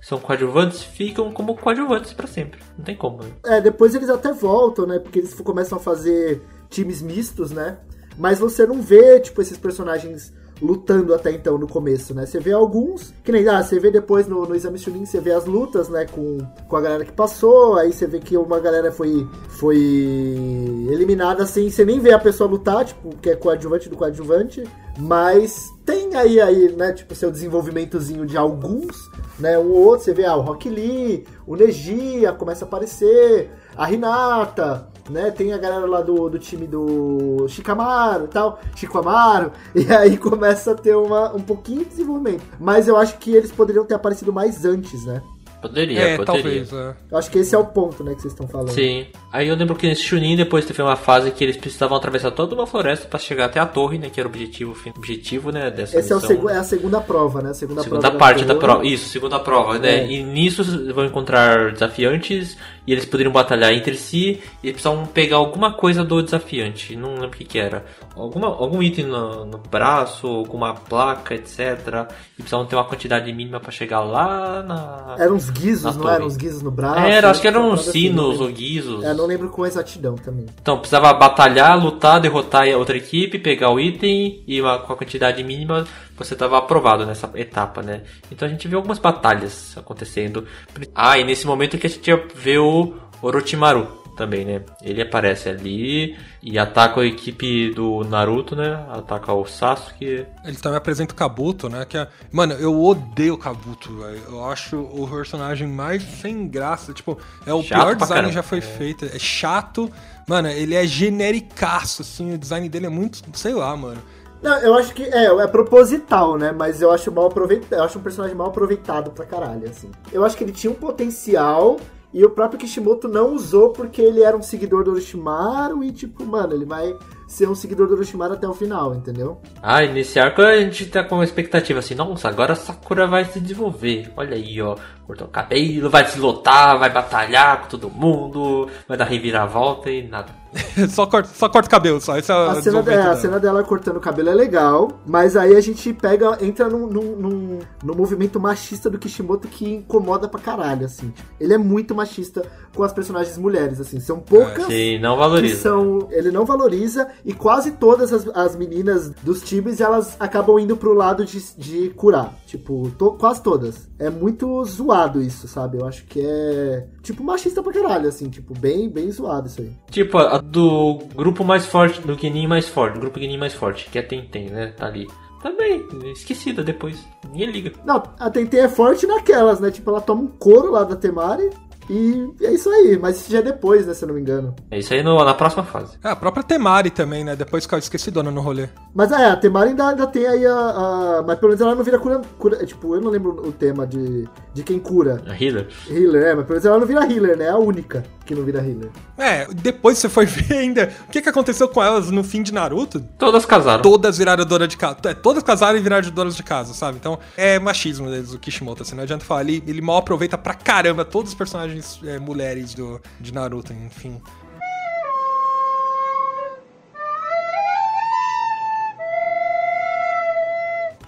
são coadjuvantes ficam como coadjuvantes pra sempre. Não tem como, né? É, depois eles até voltam, né? Porque eles começam a fazer times mistos, né? Mas você não vê, tipo, esses personagens lutando até então no começo, né? Você vê alguns, que nem, ah, você vê depois no, no Exame Chunin, você vê as lutas, né, com, com a galera que passou, aí você vê que uma galera foi, foi eliminada assim, você nem vê a pessoa lutar, tipo, que é coadjuvante do coadjuvante, mas tem aí, aí, né, tipo, seu desenvolvimentozinho de alguns, né, um ou outro, você vê, ah, o Rock Lee, o Negia começa a aparecer, a Hinata, né, tem a galera lá do, do time do Shikamaru e tal, Chico Amaro, e aí começa a ter uma, um pouquinho de desenvolvimento. Mas eu acho que eles poderiam ter aparecido mais antes, né? Poderia, é, poderia. talvez. É. Eu acho que esse é o ponto, né, que vocês estão falando. Sim. Aí eu lembro que nesse Chunin depois teve uma fase que eles precisavam atravessar toda uma floresta pra chegar até a torre, né? Que era o objetivo, objetivo né? Dessa Esse é, é a segunda prova, né? A segunda, Segunda prova parte da prova. Isso, segunda prova, né? É. E nisso vão encontrar desafiantes e eles poderiam batalhar entre si e eles precisavam pegar alguma coisa do desafiante. Não lembro o que, que era. Alguma, algum item no, no braço, alguma placa, etc. E precisavam ter uma quantidade mínima pra chegar lá na. Eram uns guizos, não torre. eram uns guizos no braço? Era, acho que eram uns assim, sinos não ou guizos. É, não lembro com exatidão também. Então, precisava batalhar, lutar, derrotar a outra equipe, pegar o item e uma, com a quantidade mínima você estava aprovado nessa etapa, né? Então a gente vê algumas batalhas acontecendo. Ah, e nesse momento que a gente vê o Orochimaru também, né? Ele aparece ali e ataca a equipe do Naruto, né? Ataca o Sasuke. Ele também apresenta o Kabuto, né? Que é... Mano, eu odeio o Kabuto, velho. Eu acho o personagem mais sem graça. Tipo, é o Chato pior design que já foi feito. É chato. Mano, ele é genericaço, assim. O design dele é muito. Sei lá, mano. Não, eu acho que é, é proposital, né? Mas eu acho mal aproveitado. Eu acho um personagem mal aproveitado pra caralho, assim. Eu acho que ele tinha um potencial e o próprio Kishimoto não usou porque ele era um seguidor do Orochimaru e, tipo, mano, ele vai ser um seguidor do Orochimaru até o final, entendeu? Ah, nesse arco a gente tá com uma expectativa assim, nossa, agora a Sakura vai se desenvolver. Olha aí, ó, cortar o cabelo, vai se lotar, vai batalhar com todo mundo, vai dar reviravolta e nada. só, corta, só corta o cabelo, só. Esse é A cena, é, a dela. cena dela cortando o cabelo é legal, mas aí a gente pega, entra num, num, num, num movimento machista do Kishimoto que incomoda pra caralho, assim. Ele é muito machista com as personagens mulheres, assim. São poucas Sim, não que valoriza. são. Ele não valoriza e quase todas as, as meninas dos times elas acabam indo pro lado de, de curar. Tipo, to- quase todas. É muito zoado isso, sabe? Eu acho que é. Tipo, machista pra caralho, assim. Tipo, bem, bem zoado isso aí. Tipo, a do grupo mais forte, do Genin mais forte, do grupo Genin mais forte, que é Tenten, né? Tá ali. Também, esquecida depois. Ninguém liga. Não, a Tentei é forte naquelas, né? Tipo, ela toma um couro lá da Temari e é isso aí. Mas isso já é depois, né? Se eu não me engano. É isso aí no- na próxima fase. É, a própria Temari também, né? Depois ficava esquecidona no rolê. Mas é, a Temari ainda, ainda tem aí a, a- Mas pelo menos ela não vira cura, cura. Tipo, eu não lembro o tema de, de quem cura. A healer. Healer, é, mas pelo menos ela não vira healer, né? É a única que não vira healer. É, depois você foi ver ainda o que, que aconteceu com elas no fim de Naruto. Todas casaram. Todas viraram dona de casa. É, todas casaram e viraram donas de casa, sabe? Então é machismo deles, o Kishimoto, assim, não adianta falar. Ele, ele mal aproveita pra caramba todos os personagens é, mulheres do, de Naruto, enfim.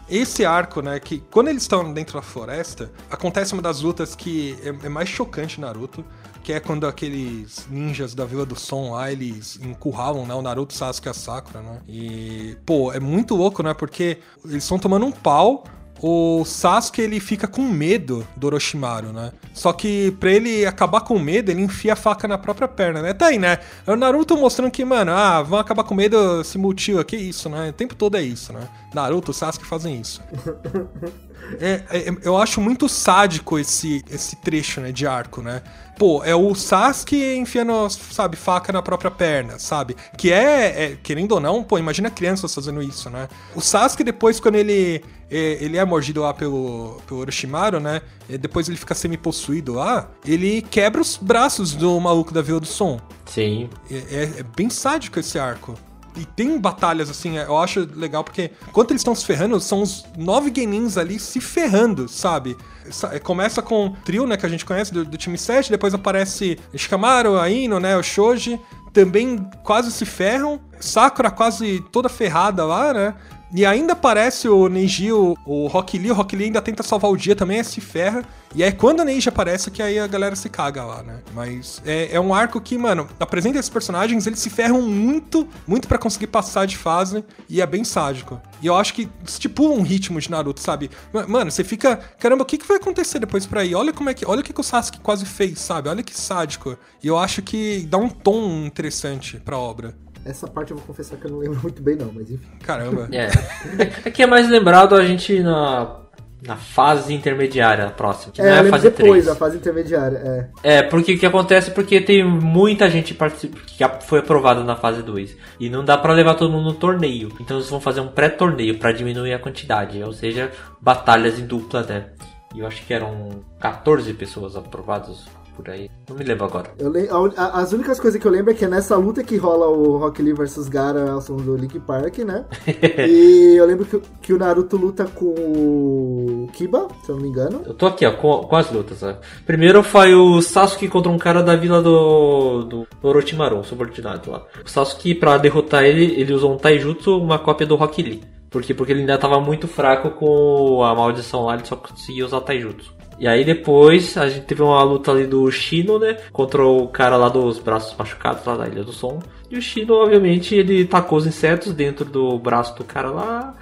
Esse arco, né, que quando eles estão dentro da floresta, acontece uma das lutas que é, é mais chocante Naruto, que é quando aqueles ninjas da Vila do Som lá, eles encurralam, né, o Naruto, Sasuke e a Sakura, né? E, pô, é muito louco, né, porque eles estão tomando um pau, o Sasuke ele fica com medo do Orochimaru, né? Só que pra ele acabar com medo, ele enfia a faca na própria perna, né? Tá aí, né? É o Naruto mostrando que, mano, ah, vão acabar com medo, se multiva, que isso, né? O tempo todo é isso, né? Naruto, Sasuke fazem isso. É, é, eu acho muito sádico esse, esse trecho, né, de arco, né? Pô, é o Sasuke enfiando, sabe, faca na própria perna, sabe? Que é, é, querendo ou não, pô, imagina crianças fazendo isso, né? O Sasuke depois, quando ele é, ele é mordido lá pelo, pelo Orochimaru, né? E depois ele fica semi-possuído lá, ele quebra os braços do maluco da Vila do Som. Sim. É, é- é bem sádico esse arco. E tem batalhas, assim, é, eu acho legal porque enquanto eles estão se ferrando, são os nove Genins ali se ferrando, sabe? Sa- é, Começa com o trio, né, que a gente conhece do, do time 7, depois aparece Shikamaru, a Ino, né, o Shoji, também quase se ferram. Sakura quase toda ferrada lá, né? E ainda aparece o Neji, o, o Rock Lee. O Rock Lee ainda tenta salvar o dia também, se ferra. E é quando a Neji aparece que aí a galera se caga lá, né? Mas é, é um arco que, mano, apresenta esses personagens, eles se ferram muito, muito pra conseguir passar de fase. E é bem sádico. E eu acho que estipula um ritmo de Naruto, sabe? Ma- Mano, você fica. Caramba, o que, que vai acontecer depois pra aí? Olha como é que. Olha o que, que o Sasuke quase fez, sabe? Olha que sádico. E eu acho que dá um tom interessante pra obra. Essa parte eu vou confessar que eu não lembro muito bem, não, mas enfim. Caramba. É. Aqui é mais lembrado a gente na, na fase intermediária próxima, que É, não é a fase depois, 3. a fase intermediária. É. É, porque o que acontece porque tem muita gente participa, que foi aprovada na fase 2. E não dá pra levar todo mundo no torneio. Então eles vão fazer um pré-torneio pra diminuir a quantidade, ou seja, batalhas em dupla, né? E eu acho que eram 14 pessoas aprovadas por aí. Não me lembro agora. Le- as únicas coisas que eu lembro é que é nessa luta que rola o Rock Lee vs Gara ao som do Link Park, né? e eu lembro que, que o Naruto luta com o Kiba, se eu não me engano. Eu tô aqui, ó, com, com as lutas, ó. Primeiro foi o Sasuke contra um cara da vila do, do Orochimaru, um subordinado lá. O Sasuke, pra derrotar ele, ele usou um taijutsu, uma cópia do Rock Lee. Por quê? Porque ele ainda tava muito fraco com a maldição lá, ele só conseguia usar taijutsu. E aí depois a gente teve uma luta ali do Shino, né? Contra o cara lá dos braços machucados lá da Ilha do Som. E o Shino, obviamente, ele tacou os insetos dentro do braço do cara lá.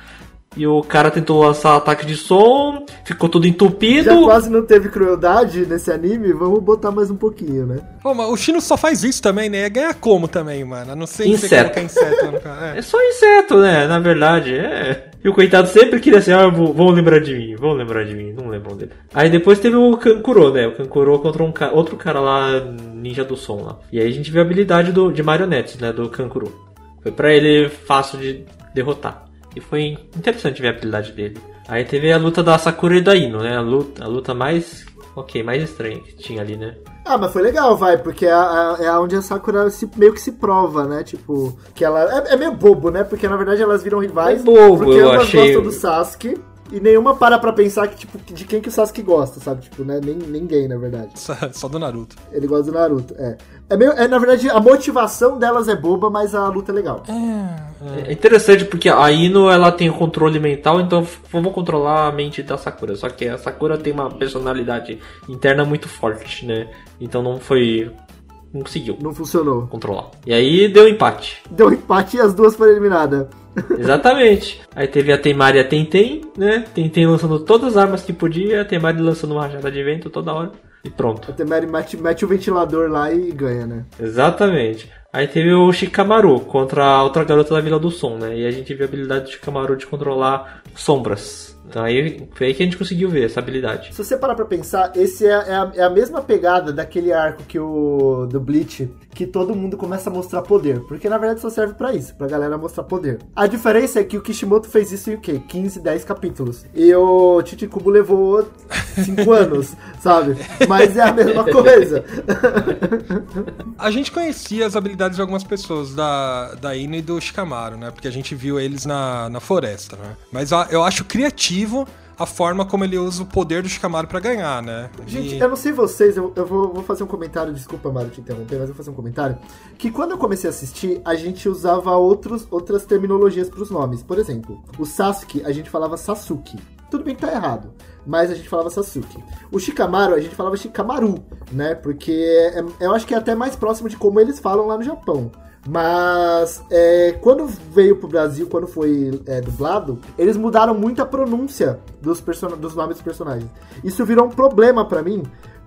E o cara tentou lançar ataque de som, ficou tudo entupido. Já quase não teve crueldade nesse anime, vamos botar mais um pouquinho, né? Pô, mas o Chino só faz isso também, né? Ganha como também, mano? A não sei se você Inseto. colocar inseto no cara. É É. só inseto, né? Na verdade, é. E o coitado sempre queria assim, ah, vão lembrar de mim, vão lembrar de mim, não lembram dele. Aí depois teve o Kankuro, né? O Kankuro contra um ca- outro cara lá, ninja do som lá. E aí a gente viu a habilidade do, de marionetes, né? Do Kankuro. Foi pra ele fácil de derrotar. E foi interessante ver a habilidade dele. Aí teve a luta da Sakura e da Ino, né? A luta, a luta mais. Ok, mais estranha que tinha ali, né? Ah, mas foi legal, vai, porque é, é onde a Sakura se- meio que se prova, né? Tipo, que ela. É, é meio bobo, né? Porque na verdade elas viram rivais. É bobo, porque eu achei. gostam do Sasuke. E nenhuma para pra pensar que, tipo, de quem que o Sasuke gosta, sabe? Tipo, né? Nem, ninguém, na verdade. Só, do Naruto. Ele gosta do Naruto, é. É meio. É, na verdade, a motivação delas é boba, mas a luta é legal. É interessante porque a Ino ela tem o controle mental, então vamos controlar a mente da Sakura. Só que a Sakura tem uma personalidade interna muito forte, né? Então não foi. Não conseguiu Não funcionou. controlar. E aí deu empate. Deu empate e as duas foram eliminadas. Exatamente. Aí teve a Temari e a Tenten, né? Tenten lançando todas as armas que podia, a Temari lançando uma rajada de vento toda hora. E pronto. A Temeri mete, mete o ventilador lá e ganha, né? Exatamente. Aí teve o Shikamaru contra a outra garota da Vila do Som, né? E a gente viu a habilidade do Shikamaru de controlar sombras. Então aí foi aí que a gente conseguiu ver essa habilidade. Se você parar pra pensar, esse é, é a, é a mesma pegada daquele arco que o do Bleach, que todo mundo começa a mostrar poder. Porque na verdade só serve pra isso, pra galera mostrar poder. A diferença é que o Kishimoto fez isso em o quê? 15, 10 capítulos. E o Chichikubo levou 5 anos, sabe? Mas é a mesma coisa. A gente conhecia as habilidades de algumas pessoas, da, da Ino e do Shikamaru, né? Porque a gente viu eles na, na floresta, né? Mas a- eu acho criativo a forma como ele usa o poder do Shikamaru pra ganhar, né? Gente, E- eu não sei vocês, eu, eu vou, vou fazer um comentário, desculpa, Mário, te interromper, mas eu vou fazer um comentário. Que quando eu comecei a assistir, a gente usava outros, outras terminologias pros nomes. Por exemplo, o Sasuke, a gente falava Sasuke. Tudo bem que tá errado, mas a gente falava Sasuke. O Shikamaru, a gente falava Shikamaru, né? Porque é- eu acho que é até mais próximo de como eles falam lá no Japão. Mas é, quando veio pro Brasil, quando foi é, dublado, eles mudaram muito a pronúncia dos, dos nomes dos personagens. Isso virou um problema pra mim,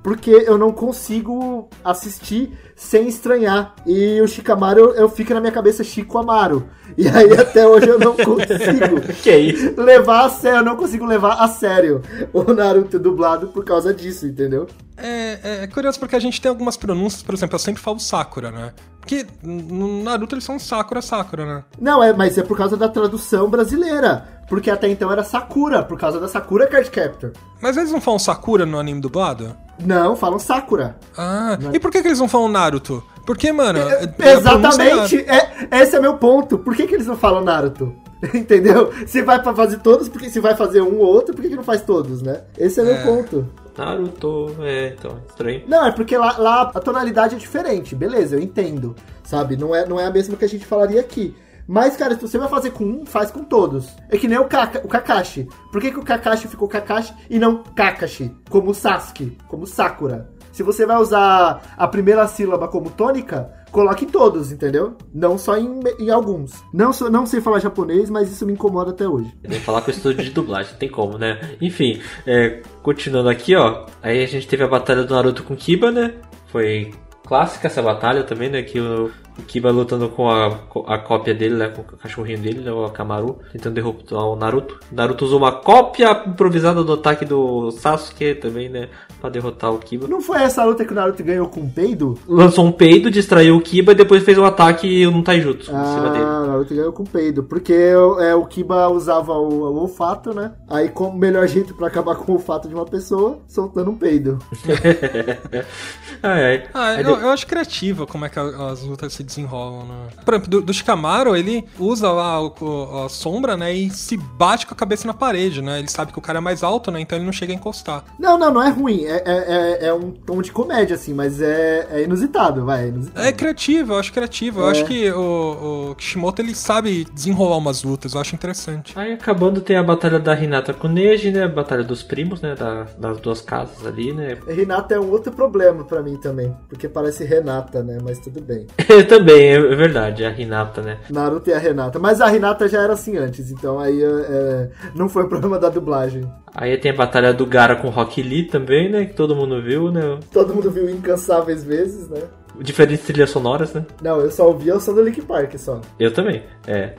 porque eu não consigo assistir sem estranhar. E o Shikamaru, eu, eu fico na minha cabeça Chico Amaro. E aí até hoje eu não consigo Que é isso? levar a sério, eu não consigo levar a sério o Naruto dublado por causa disso, entendeu? É, é curioso porque a gente tem algumas pronúncias, por exemplo, eu sempre falo Sakura, né? Porque no Naruto eles são Sakura, Sakura, né? Não, é, mas é por causa da tradução brasileira. Porque até então era Sakura, por causa da Sakura Card Captor. Mas eles não falam Sakura no anime dublado? Não, falam Sakura. Ah, e por que, que eles não falam Naruto? Porque, mano. é- a pronúncia Exatamente, é, esse é meu ponto. Por que, que eles não falam Naruto? Entendeu? Se vai pra fazer todos, porque se vai fazer um ou outro, por que, que não faz todos, né? Esse é, meu É. ponto. Naruto, é, então, estranho. Não, é porque lá, lá a tonalidade é diferente, beleza, eu entendo. Sabe? Não é, não é a mesma que a gente falaria aqui. Mas, cara, se você vai fazer com um, faz com todos. É que nem o, Kaka, o Kakashi. Por que, que o Kakashi ficou Kakashi e não Kakashi? Como Sasuke, como Sakura. Se você vai usar a primeira sílaba como tônica, coloque em todos, entendeu? Não só em, em alguns. Não, sou- não sei falar japonês, mas isso me incomoda até hoje. Nem falar com o estúdio de dublagem, tem como, né? Enfim, é, continuando aqui, ó. Aí a gente teve a batalha do Naruto com Kiba, né? Foi clássica essa batalha também, né? Que o Kiba lutando com a, a cópia dele, né? Com o cachorrinho dele, né, o Akamaru, tentando derrotar o Naruto. Naruto usou uma cópia improvisada do ataque do Sasuke também, né? Pra derrotar o Kiba. Não foi essa luta que o Naruto ganhou com o peido? Lançou um peido, distraiu o Kiba e depois fez um ataque no Taijutsu em cima dele. Ah, o Naruto ganhou com o peido. Porque é, o Kiba usava o, o olfato, né? Aí, como melhor jeito pra acabar com o olfato de uma pessoa, soltando um peido. ai, ai. Ah, eu, eu acho criativo como é que as lutas se desenrolam, né? Por exemplo, do, do Shikamaru, ele usa lá o- o- a sombra, né? E se bate com a cabeça na parede, né? Ele sabe que o cara é mais alto, né? Então ele não chega a encostar. Não, não, não é ruim. É, é, é, é um tom de comédia, assim, mas é, é inusitado, vai. É inusitado. É criativo, eu acho criativo. Eu É. acho que o, o Kishimoto, ele sabe desenrolar umas lutas, eu acho interessante. Aí acabando tem a batalha da Hinata com o Neji, né? A batalha dos primos, né? da- das duas casas ali, né? Renata é um outro problema pra mim também. Porque parece Renata, né? Mas tudo bem. Também, é verdade, a Hinata, né? Naruto e a Renata. Mas a Renata já era assim antes, então aí é, não foi o problema da dublagem. Aí tem a batalha do Gara com o Rock Lee também, né? Que todo mundo viu, né? Todo mundo viu incansáveis vezes, né? Diferentes trilhas sonoras, né? Não, eu só ouvi o som do Link Park só. Eu também, é.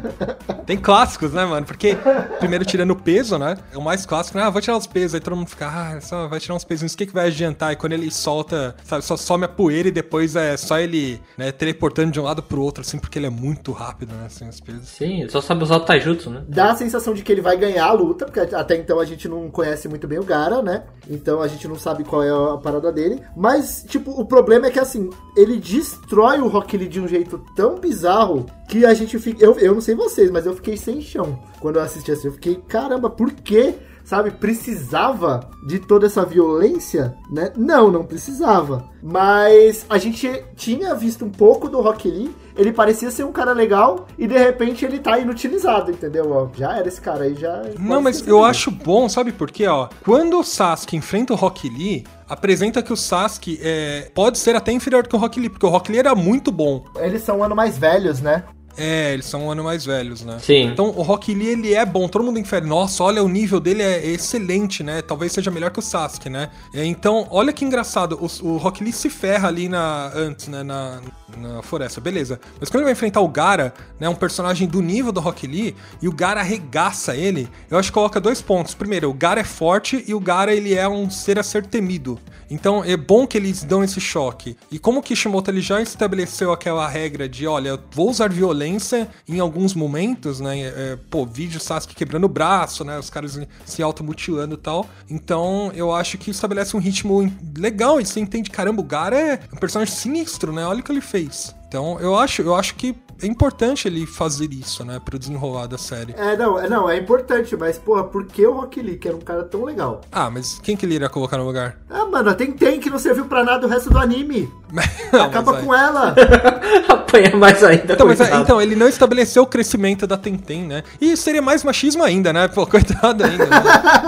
Tem clássicos, né, mano? Porque primeiro tirando o peso, né? É o mais clássico, né? Ah, vou tirar os pesos. Aí todo mundo fica, ah, só vai tirar uns pesos. O que, que vai adiantar? E quando ele solta, sabe, só some a poeira e depois é só ele, né, teleportando de um lado pro outro, assim, porque ele é muito rápido, né? Assim, os pesos. Sim, ele só sabe usar o Taijutsu, né? Dá a sensação de que ele vai ganhar a luta, porque até então a gente não conhece muito bem o Gara, né? Então a gente não sabe qual é a parada dele. Mas, tipo, o problema é que assim, ele destrói o Rock Lee de um jeito tão bizarro que a gente fica. Eu, eu não sei vocês, mas eu fiquei sem chão quando eu assisti assim. Eu fiquei, caramba, por quê? Sabe, precisava de toda essa violência, né? Não, não precisava. Mas a gente tinha visto um pouco do Rock Lee, ele parecia ser um cara legal e de repente ele tá inutilizado, entendeu? Ó, já era esse cara aí, já. Não, mas eu acho bom, sabe por quê, ó? Quando o Sasuke enfrenta o Rock Lee, apresenta que o Sasuke é, pode ser até inferior que o Rock Lee, porque o Rock Lee era muito bom. Eles são um ano mais velhos, né? É, eles são um ano mais velhos, né? Sim. Então o Rock Lee ele é bom, todo mundo infere. Nossa, olha o nível dele é excelente, né? Talvez seja melhor que o Sasuke, né? É, então, olha que engraçado, o, o Rock Lee se ferra ali na antes, né? Na, na floresta, beleza. Mas quando ele vai enfrentar o Gara, né? Um personagem do nível do Rock Lee e o Gara arregaça ele, eu acho que coloca dois pontos. Primeiro, o Gara é forte e o Gara ele é um ser a ser temido. Então é bom que eles dão esse choque. E como Kishimoto ele já estabeleceu aquela regra de, olha, vou usar violência em alguns momentos, né? É, pô, vídeo Sasuke quebrando o braço, né? Os caras se automutilando e tal. Então eu acho que estabelece um ritmo legal e você entende, caramba, o Gara é um personagem sinistro, né? Olha o que ele fez. Então eu acho, eu acho que é importante ele fazer isso, né? Pro desenrolar da série. É, não, é, não, é importante, mas, porra, por que o Rock Lee, que era um cara tão legal? Ah, mas quem que ele iria colocar no lugar? Ah, mano, tem tem que não serviu pra nada o resto do anime. Não, Acaba com ela. Apanha mais ainda, Então, mas, então, ele não estabeleceu o crescimento da Tenten, né? E seria mais machismo ainda, né? Pô, coitado ainda. Né?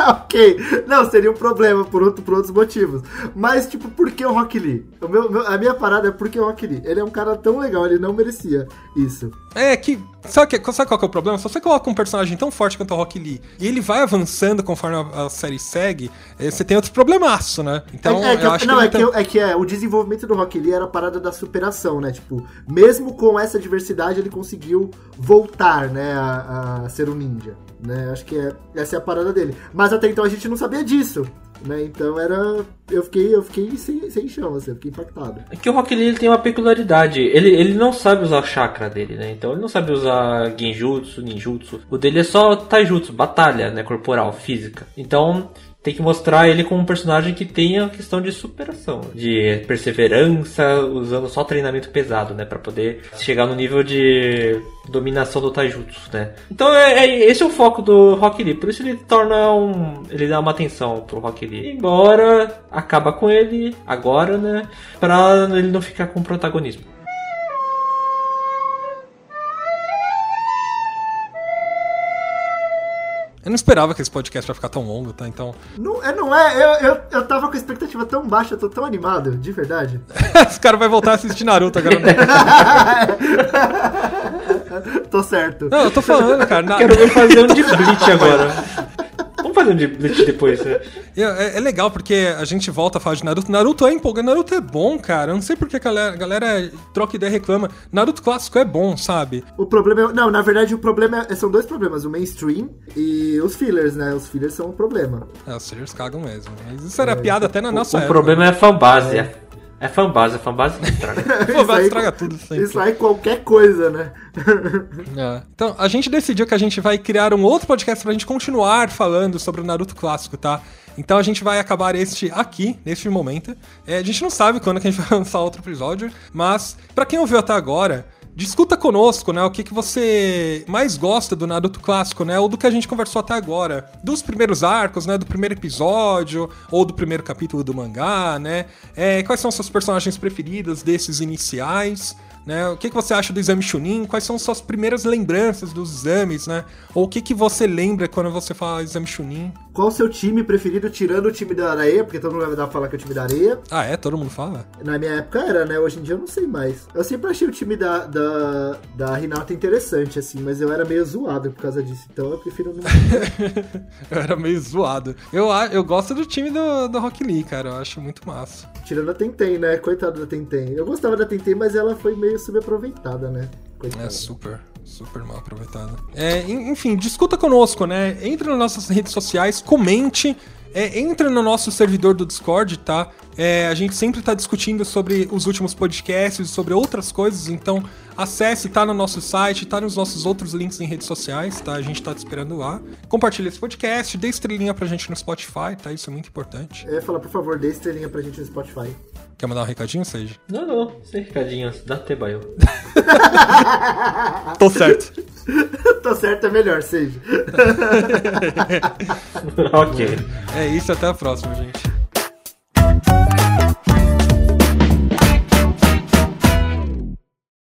ok. Não, seria um problema por, outro, por outros motivos. Mas, tipo, por que o Rock Lee? O meu, meu- a minha parada é por que o Rock Lee? Ele é um cara tão legal, ele não merecia isso. É que. Sabe, que, sabe qual que é o problema? Se você coloca um personagem tão forte quanto o Rock Lee e ele vai avançando conforme a, a série segue, eh, você tem outro problemaço, né? Então, é, é que, eu acho não, que. é ele que, tem- é que é, o desenvolvimento do Rock Lee era a parada da superação, né? Tipo, mesmo com essa diversidade, ele conseguiu voltar, né, a, a ser um ninja. Né? Acho que é, essa é a parada dele. Mas até então a gente não sabia disso. Né? Então era. Eu fiquei, eu fiquei sem, sem chão, assim, eu fiquei impactado. É que o Rock Lee tem uma peculiaridade. Ele, ele não sabe usar chakra dele, né? Então ele não sabe usar genjutsu, ninjutsu. O dele é só taijutsu, batalha, né? Corporal, física. Então tem que mostrar ele como um personagem que tenha a questão de superação, de perseverança, usando só treinamento pesado, né? Pra poder chegar no nível de dominação do taijutsu, né? Então é, é- esse é o foco do Rock Lee. Por isso ele torna um... Ele dá uma atenção pro Rock Lee. Embora acaba com ele agora, né? Pra ele não ficar com protagonismo. Eu não esperava que esse podcast ia ficar tão longo, tá? Então. Não é, não é? Eu, eu, eu tava com a expectativa tão baixa, eu tô tão animado, de verdade. Esse cara vai voltar a assistir Naruto agora. tô certo. Não, eu tô falando, cara. na- Quero ver fazer um de Bleach agora. Fazer um depois, né? É, é- é legal porque a gente volta a falar de Naruto. Naruto é empolgante, Naruto é bom, cara. Eu não sei porque a galera, a galera troca ideia e reclama. Naruto clássico é bom, sabe? O problema é. Não, na verdade, o problema é- são dois problemas: o mainstream e os fillers, né? Os fillers são o problema. É, os series cagam mesmo. Mas isso era piada até na nossa o época. problema é a fanbase. É, é fanbase, a fanbase que estraga. Aí- estraga tudo sempre. Isso aí qualquer coisa, né? É. Então, a gente decidiu que a gente vai criar um outro podcast pra gente continuar falando sobre o Naruto clássico, tá? Então a gente vai acabar este aqui, neste momento. É, a gente não sabe quando que a gente vai lançar outro episódio, mas pra quem ouviu até agora, discuta conosco, né? O que, que você mais gosta do Naruto clássico, né? Ou do que a gente conversou até agora. Dos primeiros arcos, né? Do primeiro episódio, ou do primeiro capítulo do mangá, né? É, quais são seus personagens preferidos desses iniciais? Né? O que, que você acha do exame Chunin? Quais são suas primeiras lembranças dos exames, né? Ou o que, que você lembra quando você fala exame Chunin? Qual o seu time preferido, tirando o time da areia? Porque todo mundo vai dar pra falar que é o time da areia. Ah, é? Todo mundo fala? Na minha época era, né? Hoje em dia eu não sei mais. Eu sempre achei o time da, da, da Renata interessante, assim, mas eu era meio zoado por causa disso. Então eu prefiro não. Eu era meio zoado. Eu, eu gosto do time do, do Rock Lee, cara. Eu acho muito massa. Tirando a Tentem, né? Coitada da Tentem. Eu gostava da Tentem, mas ela foi meio subaproveitada, né? Coitada. É super, super mal aproveitado. É, en- enfim, discuta conosco, né? Entre nas nossas redes sociais, comente. É, entre no nosso servidor do Discord, tá? É, a gente sempre tá discutindo sobre os últimos podcasts, sobre outras coisas, então acesse, tá no nosso site, tá nos nossos outros links em redes sociais, tá? A gente tá te esperando lá. Compartilha esse podcast, dê estrelinha pra gente no Spotify, tá? Isso é muito importante. Ia falar, por favor, dê estrelinha pra gente no Spotify. Quer mandar um recadinho, Sage? Não, não. Sem recadinho. Dá Tebaio. Tô certo. Tô certo é melhor, Sage. ok. É isso. Até a próxima, gente.